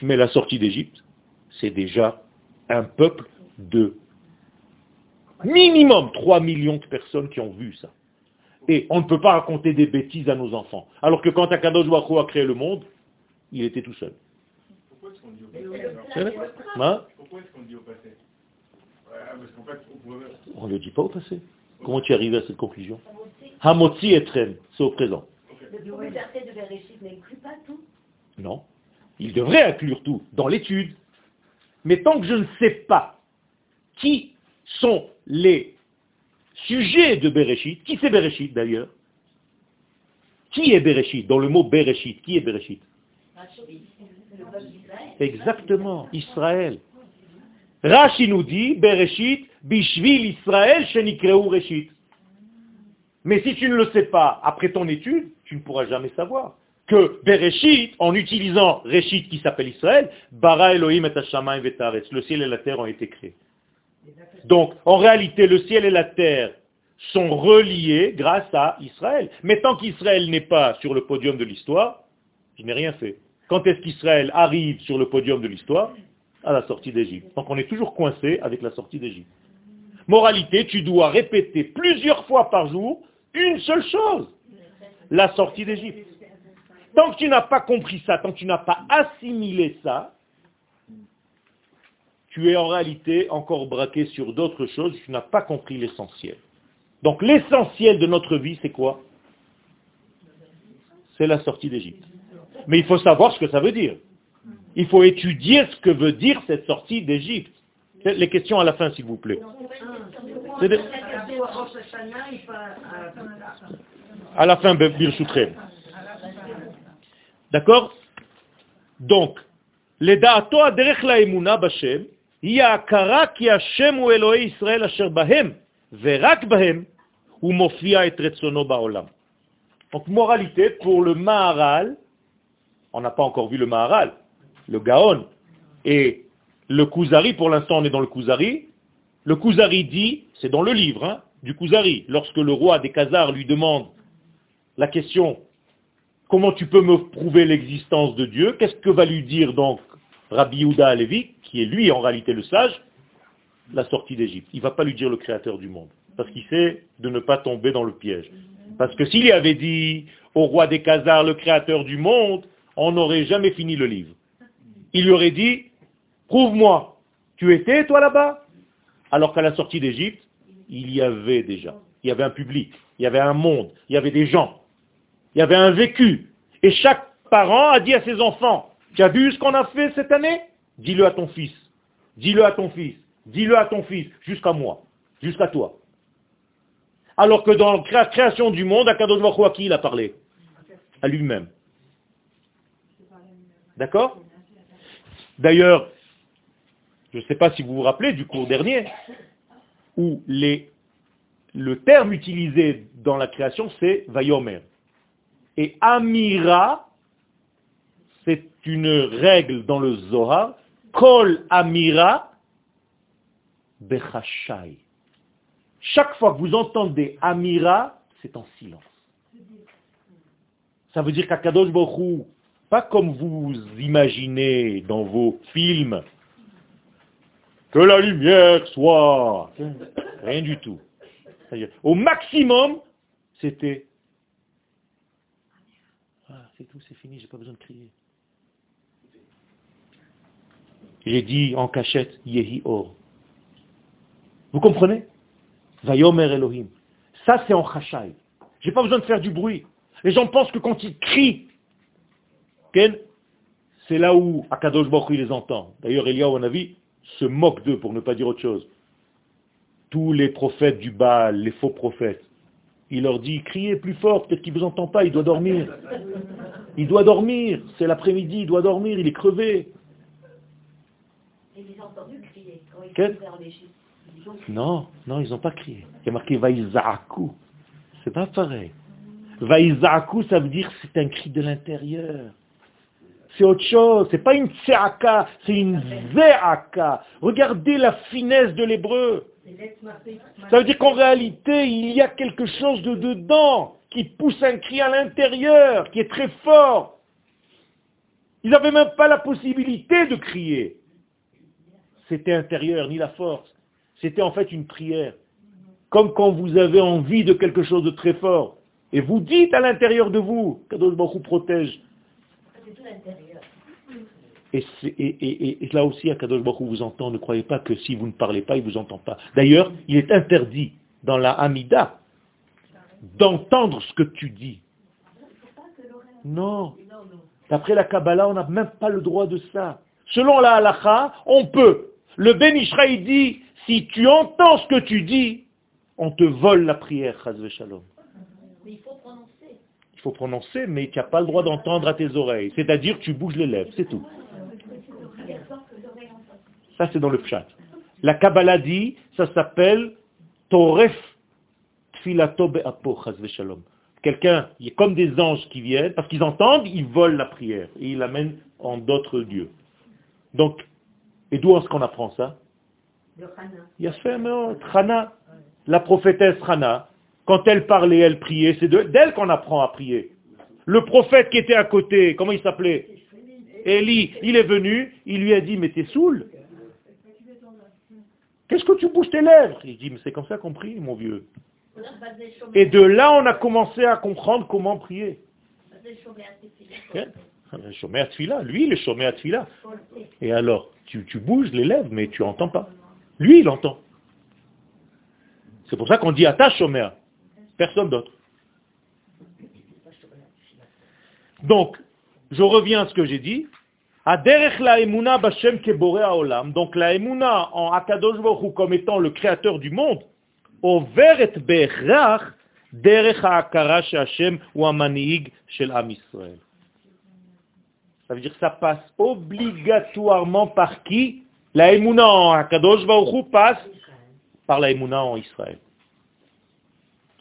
Mais la sortie d'Égypte, c'est déjà un peuple de minimum 3 millions de personnes qui ont vu ça. Et on ne peut pas raconter des bêtises à nos enfants. Alors que quand Akadosh Baruch a créé le monde, il était tout seul. Pourquoi est-ce qu'on dit au passé On ne le dit pas au passé. Comment tu arrives à cette conclusion Hamotzi et c'est au présent. Non. Il devrait inclure tout dans l'étude. Mais tant que je ne sais pas qui sont les sujets de Bereshit, qui c'est Bereshit d'ailleurs Qui est Bereshit Dans le mot Bereshit, qui est Bereshit Exactement, Israël. Rashi nous dit, Bereshit, Bishvil Israël, Shenikreu Reshit. Mais si tu ne le sais pas après ton étude, tu ne pourras jamais savoir que Bereshit, en utilisant Reshit qui s'appelle Israël, Bara Elohim et Hashamayim le ciel et la terre ont été créés. Donc, en réalité, le ciel et la terre sont reliés grâce à Israël. Mais tant qu'Israël n'est pas sur le podium de l'histoire, je n'ai rien fait. Quand est-ce qu'Israël arrive sur le podium de l'histoire? À la sortie d'Égypte. Donc on est toujours coincé avec la sortie d'Égypte. Moralité, tu dois répéter plusieurs fois par jour une seule chose, la sortie d'Égypte. Tant que tu n'as pas compris ça, tant que tu n'as pas assimilé ça, tu es en réalité encore braqué sur d'autres choses, tu n'as pas compris l'essentiel. Donc l'essentiel de notre vie, c'est quoi? C'est la sortie d'Égypte. Mais il faut savoir ce que ça veut dire. Il faut étudier ce que veut dire cette sortie d'Égypte. Les questions à la fin, s'il vous plaît. À la fin, Birchoutrem. D'accord Donc, les da'ato aderech la emuna bashem, היא ההכרה כי השם הוא אלוהי ישראל אשר בהם, ורק בהם, הוא מופיע את רצונו בעולם. Donc, moralité, pour le Maharal, on n'a pas encore vu le Maharal, le Gaon, et le Kuzari, pour l'instant on est dans le Kuzari, le Kuzari dit, c'est dans le livre hein, du Kuzari, lorsque le roi des Khazars lui demande la question comment tu peux me prouver l'existence de Dieu? Qu'est-ce que va lui dire donc Rabbi Yehuda Alevi, qui est lui en réalité le sage La sortie d'Égypte? Il ne va pas lui dire le créateur du monde, parce qu'il sait de ne pas tomber dans le piège. Parce que s'il y avait dit au roi des Khazars le créateur du monde, on n'aurait jamais fini le livre. Il lui aurait dit, prouve-moi, tu étais toi là-bas? Alors qu'à la sortie d'Égypte, il y avait déjà, il y avait un public, il y avait un monde, il y avait des gens. Il y avait un vécu. Et chaque parent a dit à ses enfants, tu as vu ce qu'on a fait cette année? Dis-le à ton fils. Dis-le à ton fils. Dis-le à ton fils. Jusqu'à moi. Jusqu'à toi. Alors que dans la création du monde, à Baruch à qui il a parlé? À lui-même. D'accord? D'ailleurs, je ne sais pas si vous vous rappelez du cours dernier, où le terme utilisé dans la création, c'est Vayomer. Et Amira, c'est une règle dans le Zohar, Kol Amira Bechashai. Chaque fois que vous entendez Amira, c'est en silence. Ça veut dire qu'Akadosh Baruch pas comme vous imaginez dans vos films, que la lumière soit. Rien du tout. Au maximum, c'était c'est tout, c'est fini, j'ai pas besoin de crier. J'ai dit en cachette, Yehi Or. Vous comprenez? Vayomer Elohim. Ça, c'est en Je J'ai pas besoin de faire du bruit. Les gens pensent que quand ils crient, C'est là où Akadosh Baruch il les entend. D'ailleurs, Eliyahu Hanavi se moque d'eux, pour ne pas dire autre chose. Tous les prophètes du Baal, les faux prophètes, il leur dit, criez plus fort, peut-être qu'il ne vous entend pas, il doit dormir. Il doit dormir, c'est l'après-midi, il doit dormir, il est crevé. Et ils ont entendu crier quand ils Quel vers l'Égypte. Ils ont crié. Non, non, ils n'ont pas crié. Il y a marqué Vaïzaakou. C'est pas pareil. Vaïzaakou, ça veut dire c'est un cri de l'intérieur. C'est autre chose. C'est pas une tseaka, c'est une zeaka. Regardez la finesse de l'hébreu. Ça veut dire qu'en réalité, il y a quelque chose de dedans qui pousse un cri à l'intérieur, qui est très fort. Ils n'avaient même pas la possibilité de crier. C'était intérieur, ni la force. C'était en fait une prière. Comme quand vous avez envie de quelque chose de très fort. Et vous dites à l'intérieur de vous, Kadosh Baruch protège. C'est tout l'intérieur. Et, c'est- et- et- et- et là aussi, Akadosh Baruch vous entend. Ne croyez pas que si vous ne parlez pas, il ne vous entend pas. D'ailleurs, il est interdit dans la Hamida d'entendre ce que tu dis. Non. D'après la Kabbalah, on n'a même pas le droit de ça. Selon la Halacha, on peut. Le Ben dit, si tu entends ce que tu dis, on te vole la prière, Chaz Shalom. Mais il faut prononcer. Il faut prononcer, mais tu n'as pas le droit d'entendre à tes oreilles. C'est-à-dire, tu bouges les lèvres, c'est tout. Ça, c'est dans le pshat. La Kabbalah dit, ça s'appelle Toref Tfilato Be'apo, chas v'shalom. Quelqu'un, il est comme des anges qui viennent, parce qu'ils entendent, ils volent la prière, et ils l'amènent en d'autres dieux. Donc, et d'où est-ce qu'on apprend ça? Hana, la prophétesse Hana, quand elle parlait, elle priait, c'est de- d'elle qu'on apprend à prier. Le prophète qui était à côté, comment il s'appelait? Élie, il est venu, il lui a dit, mais t'es saoul Qu'est-ce que tu bouges tes lèvres? Il dit, mais c'est comme ça qu'on prie, mon vieux. Shomer- Et de là, on a commencé à comprendre comment prier. Shomer Tefillah. Ok Le chômé à lui, est chômé à tfila. Le. Et alors, tu, bouges les lèvres, mais tu entends pas. Lui, il entend. C'est pour ça qu'on dit attache chômeur. Personne d'autre. Donc, je reviens à ce que j'ai dit. Emuna. Donc la emuna en Akadosh comme étant le créateur du monde. Overet berach derech ou shel Am. Ça veut dire que ça passe obligatoirement par qui? La Emouna en Akadosh passe par la Emouna en Israël.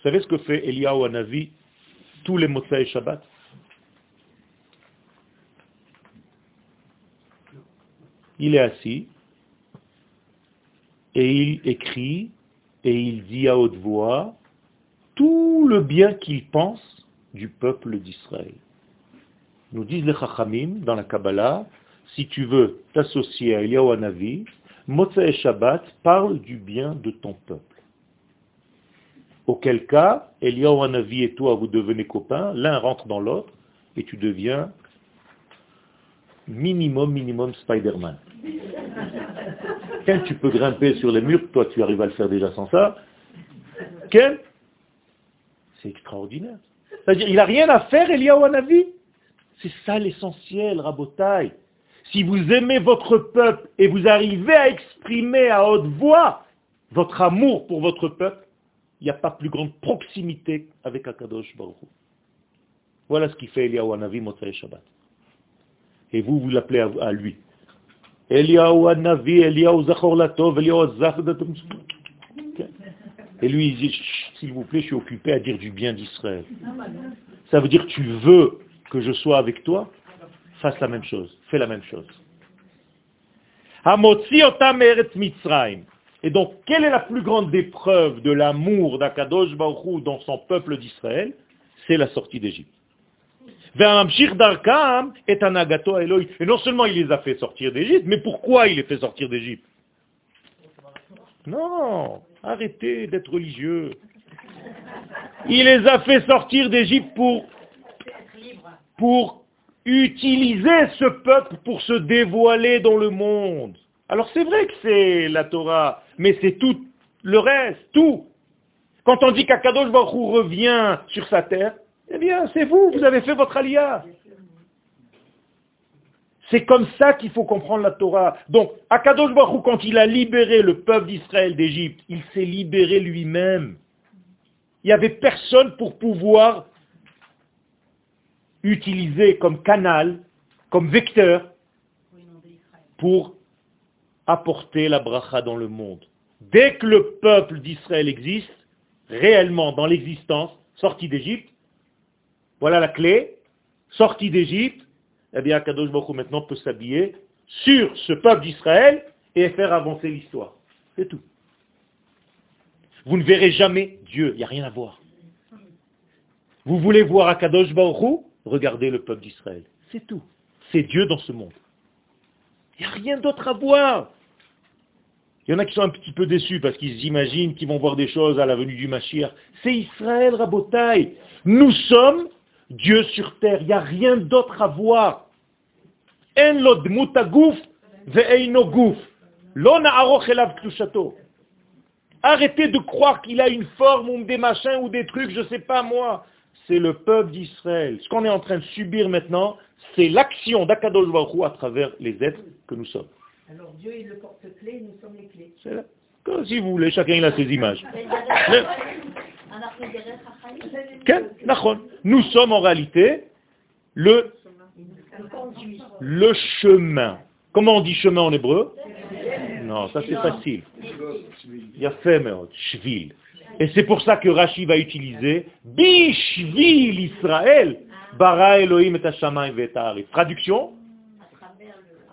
Savez ce que fait Eliyahu tous les Motsai Shabbat? Il est assis et il écrit et il dit à haute voix tout le bien qu'il pense du peuple d'Israël. Nous disent les Chachamim dans la Kabbalah, si tu veux t'associer à Eliyahu Hanavi, Motsai Shabbat parle du bien de ton peuple. Auquel cas, Eliyahu Hanavi et toi, vous devenez copains, l'un rentre dans l'autre, et tu deviens minimum, minimum Spider-Man. Quand tu peux grimper sur les murs, toi tu arrives à le faire déjà sans ça. Quel C'est extraordinaire. C'est-à-dire, il n'a rien à faire, Eliyahu Hanavi. C'est ça l'essentiel, Rabotai. Si vous aimez votre peuple et vous arrivez à exprimer à haute voix votre amour pour votre peuple, il n'y a pas plus grande proximité avec Akadosh Baruch Hu. Voilà ce qui fait Eliyahu Hanavi Shabbat. Et vous, vous l'appelez à, lui. Eliyahu Hanavi, Eliyahu Zachor Latov, Eliyahu Zach... Et lui, il dit, s'il vous plaît, je suis occupé à dire du bien d'Israël. Ça veut dire, tu veux que je sois avec toi? Fasse la même chose, fais la même chose. Et donc, quelle est la plus grande épreuve de l'amour d'Akadosh Baruch dans son peuple d'Israël? C'est la sortie d'Égypte. Et anagato Eloi. Et non seulement il les a fait sortir d'Égypte, mais pourquoi il les fait sortir d'Égypte? Non, arrêtez d'être religieux. Il les a fait sortir d'Égypte pour, pour utiliser ce peuple pour se dévoiler dans le monde. Alors c'est vrai que c'est la Torah, mais c'est tout le reste, tout. Quand on dit qu'Akadosh Baruch Hu revient sur sa terre, eh bien c'est vous, vous avez fait votre aliyah. C'est comme ça qu'il faut comprendre la Torah. Donc, Akadosh Baruch quand il a libéré le peuple d'Israël d'Égypte, il s'est libéré lui-même. Il n'y avait personne pour pouvoir utiliser comme canal, comme vecteur, pour apporter la bracha dans le monde. Dès que le peuple d'Israël existe, réellement dans l'existence, sorti d'Égypte, voilà la clé, sorti d'Égypte, eh bien Kadosh Baruch maintenant peut s'habiller sur ce peuple d'Israël et faire avancer l'histoire. C'est tout. Vous ne verrez jamais Dieu, il n'y a rien à voir. Vous voulez voir Akadosh Baruch Regardez le peuple d'Israël. C'est tout. C'est Dieu dans ce monde. Il n'y a rien d'autre à voir. Il y en a qui sont un petit peu déçus parce qu'ils imaginent qu'ils vont voir des choses à la venue du Mashiach. C'est Israël, Rabotai. Nous sommes Dieu sur terre. Il n'y a rien d'autre à voir. Arrêtez de croire qu'il a une forme ou des machins ou des trucs, je ne sais pas moi. C'est le peuple d'Israël. Ce qu'on est en train de subir maintenant, c'est l'action d'Akadosh Baruch à travers les êtres que nous sommes. Alors Dieu est le porte-clés, nous sommes les clés. C'est là. si vous voulez, chacun il a ses images. Nous sommes en réalité le, le chemin. Comment on dit chemin en hébreu? Non, ça c'est facile. Il y a fait, shvil. Et c'est pour ça que Rashi va utiliser Bishvil Israël, bara Elohim et et Traduction?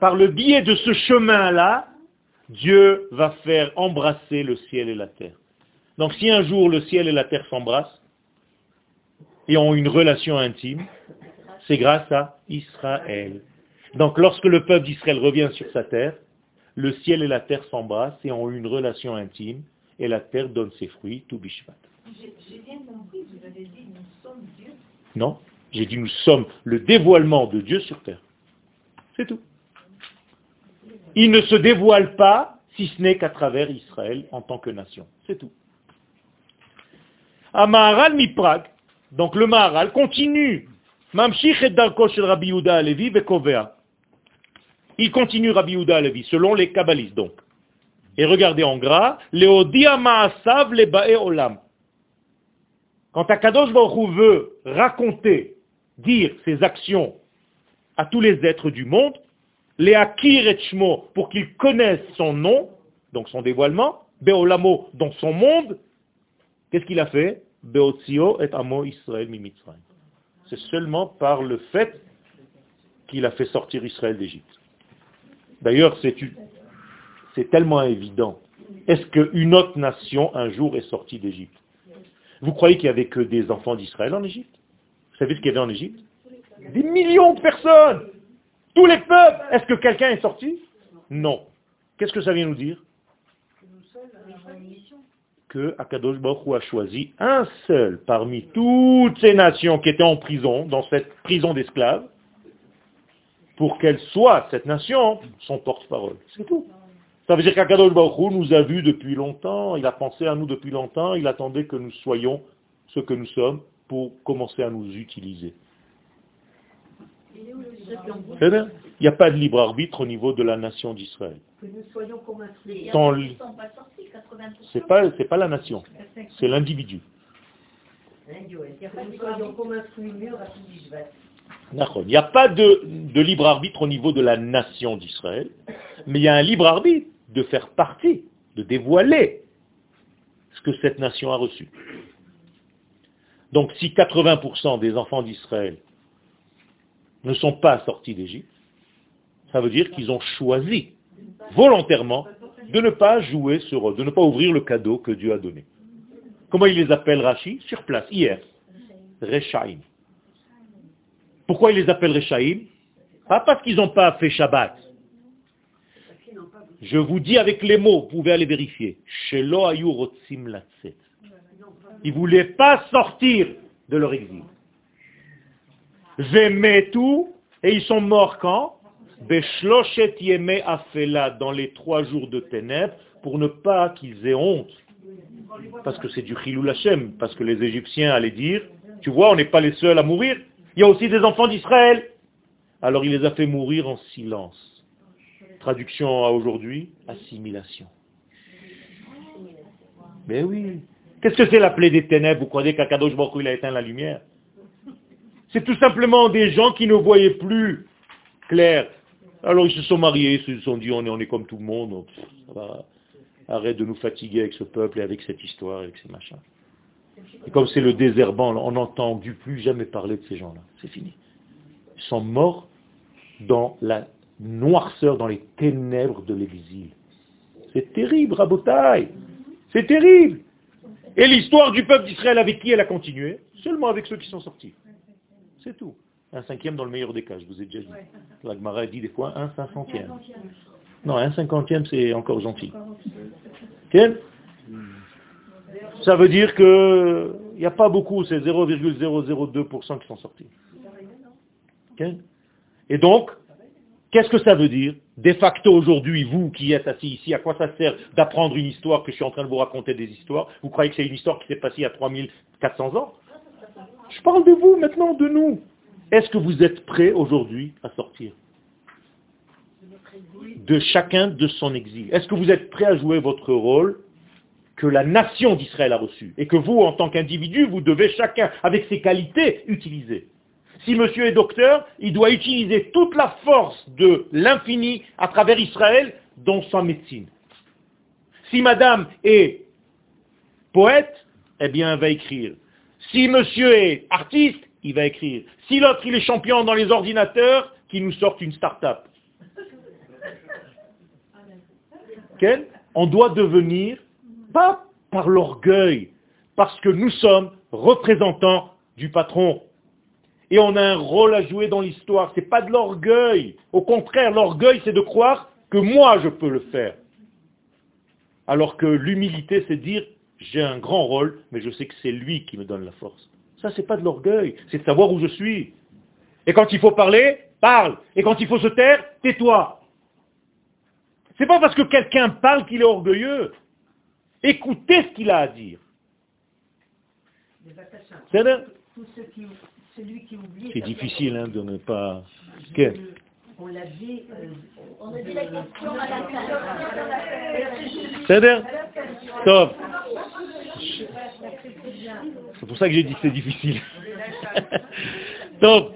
Par le biais de ce chemin-là, Dieu va faire embrasser le ciel et la terre. Donc si un jour le ciel et la terre s'embrassent et ont une relation intime, c'est grâce à Israël. Donc lorsque le peuple d'Israël revient sur sa terre, le ciel et la terre s'embrassent et ont une relation intime, et la terre donne ses fruits, tout bishvat. J'ai bien compris, vous avez dit nous sommes Dieu. Non, j'ai dit nous sommes le dévoilement de Dieu sur terre. C'est tout il ne se dévoile pas si ce n'est qu'à travers Israël en tant que nation. C'est tout. À Maharal Miprag, donc le Maharal continue. Il continue Rabbi Yehuda Alevi, selon les kabbalistes donc. Et regardez en gras, Leodia Maasav Lebae Olam. Quand Akadosh Baruch veut raconter, dire ses actions à tous les êtres du monde, les Akir pour qu'ils connaissent son nom, donc son dévoilement, Beolamo, dans son monde, qu'est-ce qu'il a fait? Beotzio et Amo Israël Mimitzrayim. C'est seulement par le fait qu'il a fait sortir Israël d'Égypte. D'ailleurs, c'est tellement évident. Est-ce qu'une autre nation un jour est sortie d'Égypte? Vous croyez qu'il n'y avait que des enfants d'Israël en Égypte? Vous savez ce qu'il y avait en Égypte? Des millions de personnes tous les peuples. Est-ce que quelqu'un est sorti? Non. Qu'est-ce que ça vient nous dire? Que Akadosh Baruch a choisi un seul parmi toutes ces nations qui étaient en prison, dans cette prison d'esclaves, pour qu'elle soit, cette nation, son porte-parole. C'est tout. Ça veut dire qu'Akadosh Baruch nous a vus depuis longtemps, il a pensé à nous depuis longtemps, il attendait que nous soyons ce que nous sommes pour commencer à nous utiliser. Il n'y a pas de libre arbitre au niveau de la nation d'Israël. Que nous soyons C'est pas, c'est pas la nation, c'est l'individu. Il n'y a pas de, de, libre arbitre au niveau de la nation d'Israël, mais il y a un libre arbitre de faire partie, de dévoiler ce que cette nation a reçu. Donc si 80% des enfants d'Israël ne sont pas sortis d'Égypte, ça veut dire qu'ils ont choisi volontairement de ne pas jouer ce rôle, de ne pas ouvrir le cadeau que Dieu a donné. Comment il les appelle Rashi Sur place, hier. Rechaim. Pourquoi il les appelle Rechaim? Pas parce qu'ils n'ont pas fait Shabbat. Je vous dis avec les mots, vous pouvez aller vérifier. Ils ne voulaient pas sortir de leur exil tout, et ils sont morts quand? Beshloshet Yeme Afela, dans les trois jours de ténèbres, pour ne pas qu'ils aient honte. Parce que c'est du Chilou Hashem, parce que les Égyptiens allaient dire, tu vois, on n'est pas les seuls à mourir, il y a aussi des enfants d'Israël. Alors il les a fait mourir en silence. Traduction à aujourd'hui, assimilation. Mais oui. Qu'est-ce que c'est la plaie des ténèbres? Vous croyez qu'Akadosh Baruch il a éteint la lumière? C'est tout simplement des gens qui ne voyaient plus clair. Alors ils se sont mariés, ils se sont dit on est, on est comme tout le monde, arrête de nous fatiguer avec ce peuple et avec cette histoire, avec ces machins. Et comme c'est le désherbant, on n'entend plus jamais parler de ces gens-là. C'est fini. Ils sont morts dans la noirceur, dans les ténèbres de l'exil. C'est terrible, Rabotaï. C'est terrible. Et l'histoire du peuple d'Israël avec qui elle a continué? Seulement avec ceux qui sont sortis. C'est tout. Un cinquième dans le meilleur des cas, je vous ai déjà dit. La Gemara dit des fois un cinquantième. Non, un cinquantième, c'est encore gentil. Ça veut dire qu'il n'y a pas beaucoup, c'est 0,002% qui sont sortis. Et donc, qu'est-ce que ça veut dire? De facto aujourd'hui, vous qui êtes assis ici, à quoi ça sert d'apprendre une histoire que je suis en train de vous raconter des histoires? Vous croyez que c'est une histoire qui s'est passée il y a 3400 ans? Je parle de vous maintenant, de nous. Est-ce que vous êtes prêts aujourd'hui à sortir de chacun de son exil? Est-ce que vous êtes prêts à jouer votre rôle que la nation d'Israël a reçu et que vous, en tant qu'individu, vous devez chacun, avec ses qualités, utiliser? Si monsieur est docteur, il doit utiliser toute la force de l'infini à travers Israël dans sa médecine. Si madame est poète, eh bien, elle va écrire. Si monsieur est artiste, il va écrire. Si l'autre, il est champion dans les ordinateurs, qu'il nous sorte une start-up. On doit devenir pas par l'orgueil, parce que nous sommes représentants du patron. Et on a un rôle à jouer dans l'histoire. Ce n'est pas de l'orgueil. Au contraire, l'orgueil, c'est de croire que moi, je peux le faire. Alors que l'humilité, c'est dire, j'ai un grand rôle, mais je sais que c'est lui qui me donne la force. Ça, c'est pas de l'orgueil, c'est de savoir où je suis. Et quand il faut parler, parle. Et quand il faut se taire, tais-toi. C'est pas parce que quelqu'un parle qu'il est orgueilleux. Écoutez ce qu'il a à dire. C'est difficile hein, de ne pas... dit... Euh, on a dit la question à la C'est-à-dire Stop. C'est pour ça que j'ai dit que c'est difficile. Donc,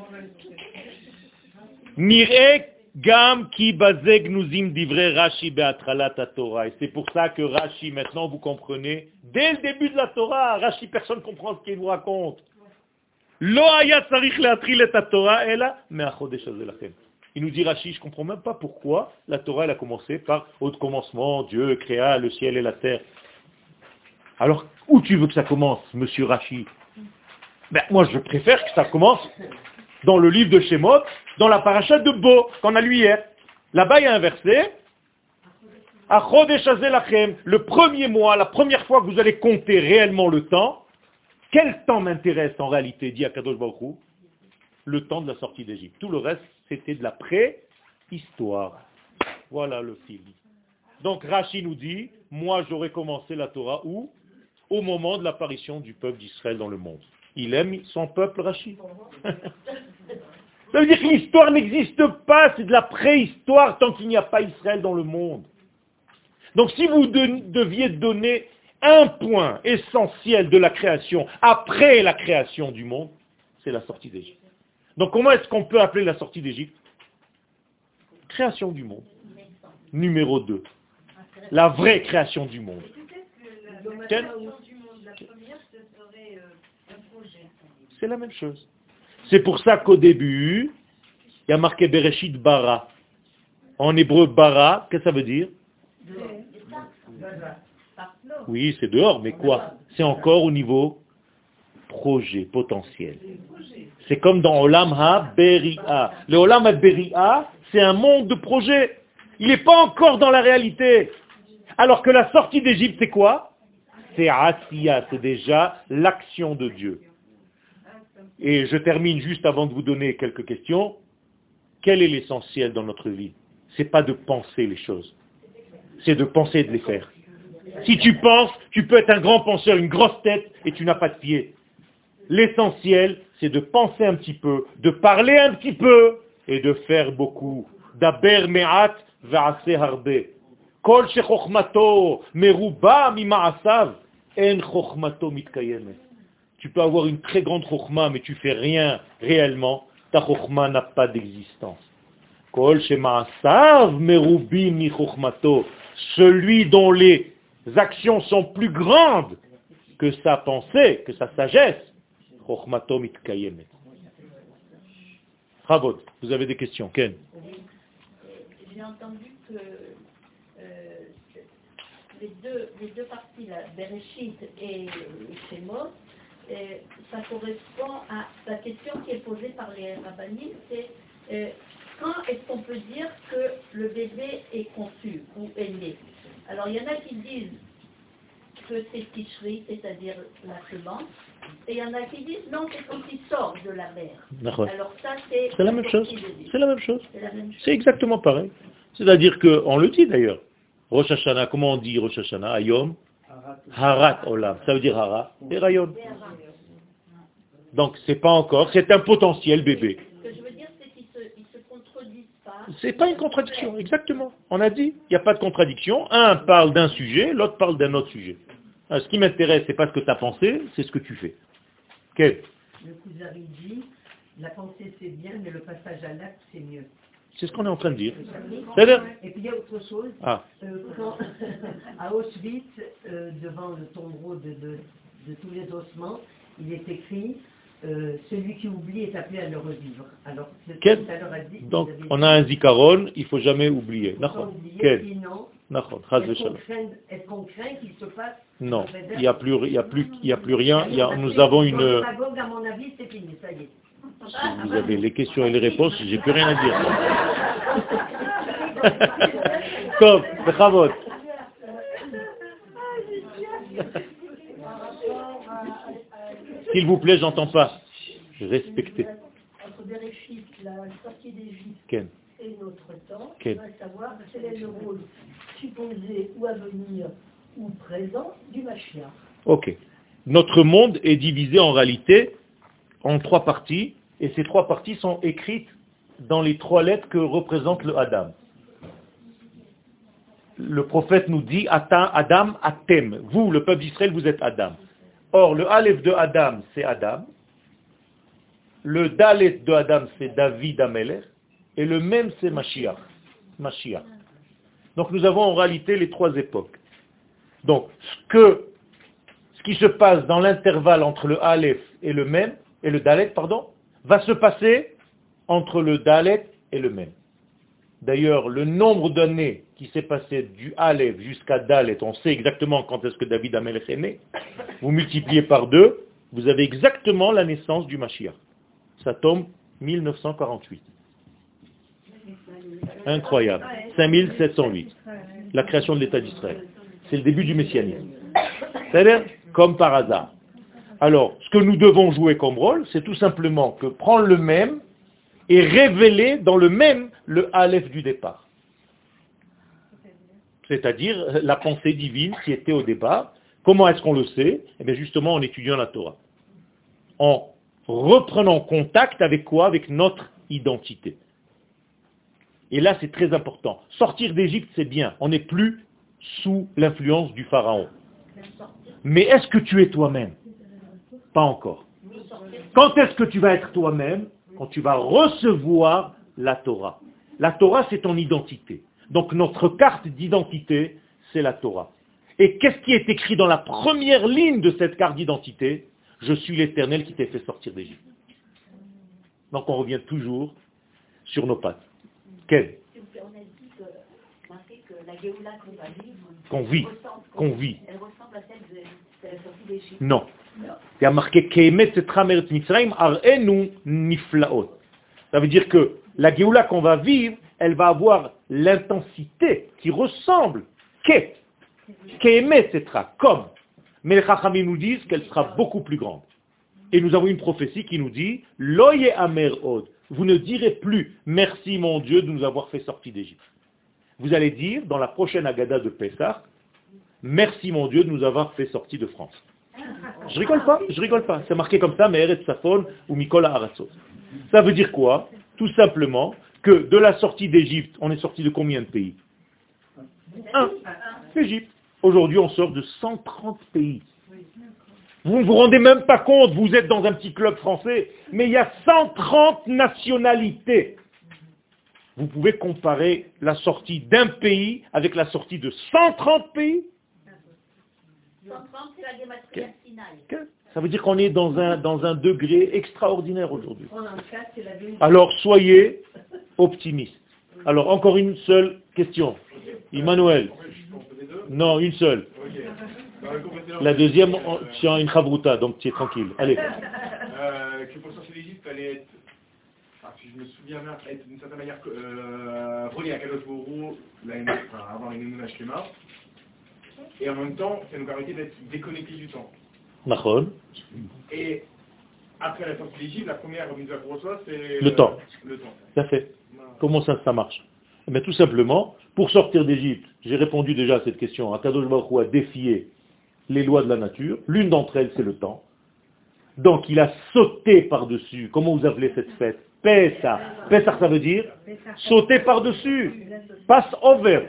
Mirek Gam ki bazeg nuzim divrei Rashi beatralat Torah. Et c'est pour ça que Rashi, maintenant vous comprenez, dès le début de la Torah, Rashi, personne ne comprend ce qu'il nous raconte. Lo ayat sarich leatril et Torah, ela me'achodesh lachem. Il nous dit Rashi, je ne comprends même pas pourquoi la Torah elle a commencé par au commencement, Dieu créa le ciel et la terre. Alors, où tu veux que ça commence, monsieur Rashi ben, Moi, je préfère que ça commence dans le livre de Shemot, dans la paracha de Bo, qu'on a lu hier. Là-bas, il y a un verset. Le premier mois, la première fois que vous allez compter réellement le temps, quel temps m'intéresse en réalité, dit Akadosh Baruch Le temps de la sortie d'Égypte. Tout le reste, c'était de la préhistoire. Voilà le fil. Donc Rashi nous dit, moi j'aurais commencé la Torah où? Au moment de l'apparition du peuple d'Israël dans le monde. Il aime son peuple, Rashi. Ça veut dire que l'histoire n'existe pas, c'est de la préhistoire tant qu'il n'y a pas Israël dans le monde. Donc si vous deviez donner un point essentiel de la création après la création du monde, c'est la sortie d'Égypte. Donc comment est-ce qu'on peut appeler la sortie d'Égypte? Création du monde. Numéro 2. La vraie création du monde. C'est la même chose. C'est pour ça qu'au début, il y a marqué Bereshit Bara. En hébreu, Bara, qu'est-ce que ça veut dire? Oui, c'est dehors, mais quoi? C'est encore au niveau projet, potentiel. C'est comme dans Olam Ha-Beria. Le Olam Ha-Beria, c'est un monde de projet. Il n'est pas encore dans la réalité. Alors que la sortie d'Égypte, c'est quoi? C'est Asiya, c'est déjà l'action de Dieu. Et je termine juste avant de vous donner quelques questions. Quel est l'essentiel dans notre vie? C'est pas de penser les choses, c'est de penser et de les faire. Si tu penses, tu peux être un grand penseur, une grosse tête, et tu n'as pas de pied. L'essentiel, c'est de penser un petit peu, de parler un petit peu, et de faire beaucoup. Daber me'at harbe. Kol en chochmato mitkayemet. Tu peux avoir une très grande chokhma, mais tu fais rien réellement. Ta chokhma n'a pas d'existence. Kol merubi mi chokhmato. Celui dont les actions sont plus grandes que sa pensée, que sa sagesse. Chokhmato mitkayemet. Bravo. Vous avez des questions, Ken J'ai entendu que euh, les, deux, les deux parties, là, Bereshit et Shemot, euh, ça correspond à la question qui est posée par les rabbinis, c'est euh, quand est-ce qu'on peut dire que le bébé est conçu ou est né? Alors il y en a qui disent que c'est Tishri, c'est-à-dire la semence, et il y en a qui disent non, c'est quand il sort de la mer. Alors ça, c'est... C'est la même chose. C'est la même chose. C'est exactement pareil. C'est-à-dire qu'on le dit d'ailleurs. Rosh Hashanah, comment on dit Rosh Hashanah? Ayom Harat Olam. Ça veut dire Harat et Rayon. Donc c'est pas encore, c'est un potentiel bébé. Ce que je veux dire, c'est qu'ils se, se contredisent pas. C'est pas une contradiction, exactement. On a dit, il n'y a pas de contradiction. Un parle d'un sujet, l'autre parle d'un autre sujet. Ce qui m'intéresse, c'est pas ce que tu as pensé, c'est ce que tu fais. Quel Le Kuzari dit, la pensée c'est bien, mais le passage à l'acte c'est mieux. C'est ce qu'on est en train de dire. Et puis il y a autre chose. Ah. Euh, quand, à Auschwitz, euh, devant le tombeau de, de, de, tous les ossements, il est écrit euh, celui qui oublie est appelé à le revivre. Alors, Quel... a dit, Donc, on a un zikaron, il ne faut jamais oublier. Est-ce qu'on craint qu'il se passe Non, il n'y a, plus, il y a, plus, il y a plus rien. Il y a, nous avons une... à mon avis, c'est fini, ça y est. Si vous avez les questions et les réponses, j'ai plus rien à dire. Top, bravo. S'il vous plaît, j'entends pas. Respectez. Entre Bereshit, la sortie d'Égypte, Ken. et notre temps, Ken. on va savoir quel est le rôle supposé ou à venir ou présent du Mashiach. Ok. Notre monde est divisé en réalité en trois parties, et ces trois parties sont écrites dans les trois lettres que représente le Adam. Le prophète nous dit Adam, Atem. Vous, le peuple d'Israël, vous êtes Adam. Or, le Aleph de Adam, c'est Adam. Le Dalet de Adam, c'est David Amelech. Et le même, c'est Mashiach. Mashiach. Donc nous avons en réalité les trois époques. Donc, ce, qui se passe dans l'intervalle entre le Aleph et le même, et le Dalet, pardon, va se passer entre le Dalet et le même. D'ailleurs, le nombre d'années qui s'est passé du Aleph jusqu'à Dalet, on sait exactement quand est-ce que David Amelech est né, vous multipliez par deux, vous avez exactement la naissance du Mashiach. Ça tombe 1948. Incroyable. 5708. La création de l'État d'Israël. C'est le début du messianisme. C'est-à-dire, comme par hasard. Alors, ce que nous devons jouer comme rôle, c'est tout simplement que prendre le même et révéler dans le même le Aleph du départ. C'est-à-dire la pensée divine qui était au départ. Comment est-ce qu'on le sait? Eh bien justement en étudiant la Torah. En reprenant contact avec quoi? Avec notre identité. Et là, c'est très important. Sortir d'Égypte, c'est bien. On n'est plus sous l'influence du Pharaon. Mais est-ce que tu es toi-même? Pas encore. Quand est-ce que tu vas être toi-même? Quand tu vas recevoir la Torah. La Torah, c'est ton identité. Donc notre carte d'identité, c'est la Torah. Et qu'est-ce qui est écrit dans la première ligne de cette carte d'identité? Je suis l'Éternel qui t'ai fait sortir d'Égypte. Donc on revient toujours sur nos pattes. Quel qu'on vit, qu'on vit. Elle ressemble à celle de, la sortie d'Égypte. Non. Il y a marqué niflaot. Ça veut dire que la Géoula qu'on va vivre, elle va avoir l'intensité qui ressemble, qu'est, qu'aimer, etc., comme. Mais les Chachamim nous disent qu'elle sera beaucoup plus grande. Et nous avons une prophétie qui nous dit, Loye Amer Od, vous ne direz plus merci mon Dieu de nous avoir fait sortir d'Égypte. Vous allez dire, dans la prochaine Agada de Pessah, merci mon Dieu de nous avoir fait sortir de France. Je rigole pas, je rigole pas. C'est marqué comme ça, mais Eretz Safon ou Mikola Arassot. Ça veut dire quoi? Tout simplement que de la sortie d'Égypte, on est sorti de combien de pays? Un, l'Égypte. Aujourd'hui, on sort de 130 pays. Vous ne vous rendez même pas compte, vous êtes dans un petit club français, mais il y a 130 nationalités. Vous pouvez comparer la sortie d'un pays avec la sortie de 130 pays 130, c'est la gématria Sinaï. Ça veut dire qu'on est dans un, dans un degré extraordinaire aujourd'hui. 34, c'est la demi- Alors soyez optimistes. Alors encore une seule question. Emmanuel. Non, une seule. La deuxième, on- tu as une chavruta, donc tu es tranquille. Allez. Euh, que pour sortir d'Égypte, fallait être, enfin, si je me souviens bien, être d'une certaine manière euh, relié à Kadosh Borou, enfin, avoir une émouna schéma. Et en même temps, ça nous permettait d'être déconnectés du temps. Mahon. Et après la sortie d'Égypte, la première mise à reçoit, c'est Le temps. Le temps. Ça fait. Comment ça, ça marche? Eh bien, Tout simplement, pour sortir d'Égypte, j'ai répondu déjà à cette question. Akadosh Baruch a défié les lois de la nature. L'une d'entre elles, c'est le temps. Donc, il a sauté par-dessus. Comment vous appelez cette fête? Pessah. Pessah, ça veut dire sauter par-dessus. Passe over.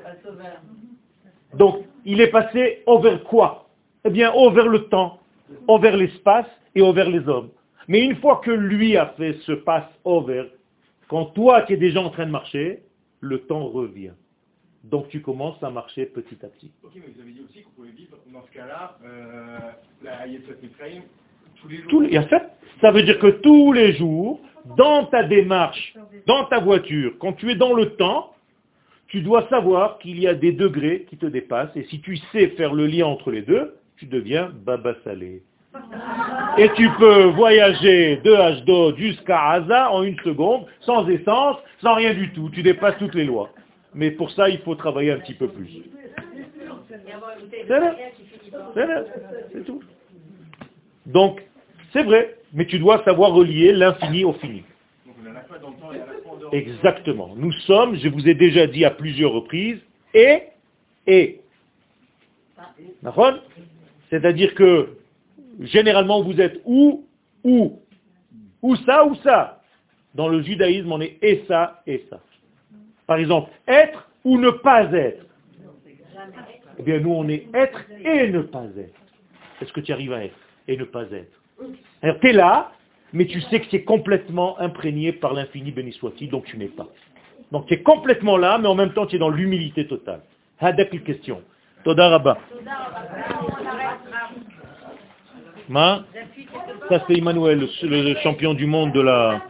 Donc, il est passé over quoi? Eh bien, over le temps, over l'espace et over les hommes. Mais une fois que lui a fait ce pass over, quand toi tu es déjà en train de marcher, le temps revient. Donc tu commences à marcher petit à petit. Ok, mais vous avez dit aussi qu'on pouvait vivre, dans ce cas-là, euh, la tous les jours. Tous les- ça veut dire que tous les jours, dans ta démarche, dans ta voiture, quand tu es dans le temps, tu dois savoir qu'il y a des degrés qui te dépassent. Et si tu sais faire le lien entre les deux, tu deviens baba salé. Et tu peux voyager de Ashdod jusqu'à Haza en une seconde, sans essence, sans rien du tout. Tu dépasses toutes les lois. Mais pour ça, il faut travailler un petit peu plus. C'est tout. Donc, c'est vrai, mais tu dois savoir relier l'infini au fini. Exactement. Nous sommes, je vous ai déjà dit à plusieurs reprises, et, et. C'est-à-dire que, généralement, vous êtes ou, ou. Ou ça, ou ça. Dans le judaïsme, on est et ça, et ça. Par exemple, être ou ne pas être. Eh bien, nous, on est être et ne pas être. Est-ce que tu arrives à être et ne pas être? Alors, tu es là, mais tu sais que tu es complètement imprégné par l'infini béni soit-il, donc tu n'es pas. Donc tu es complètement là, mais en même temps tu es dans l'humilité totale. Hadak une question. Toda Rabba. Ma? Ça c'est Emmanuel, le champion du monde de la...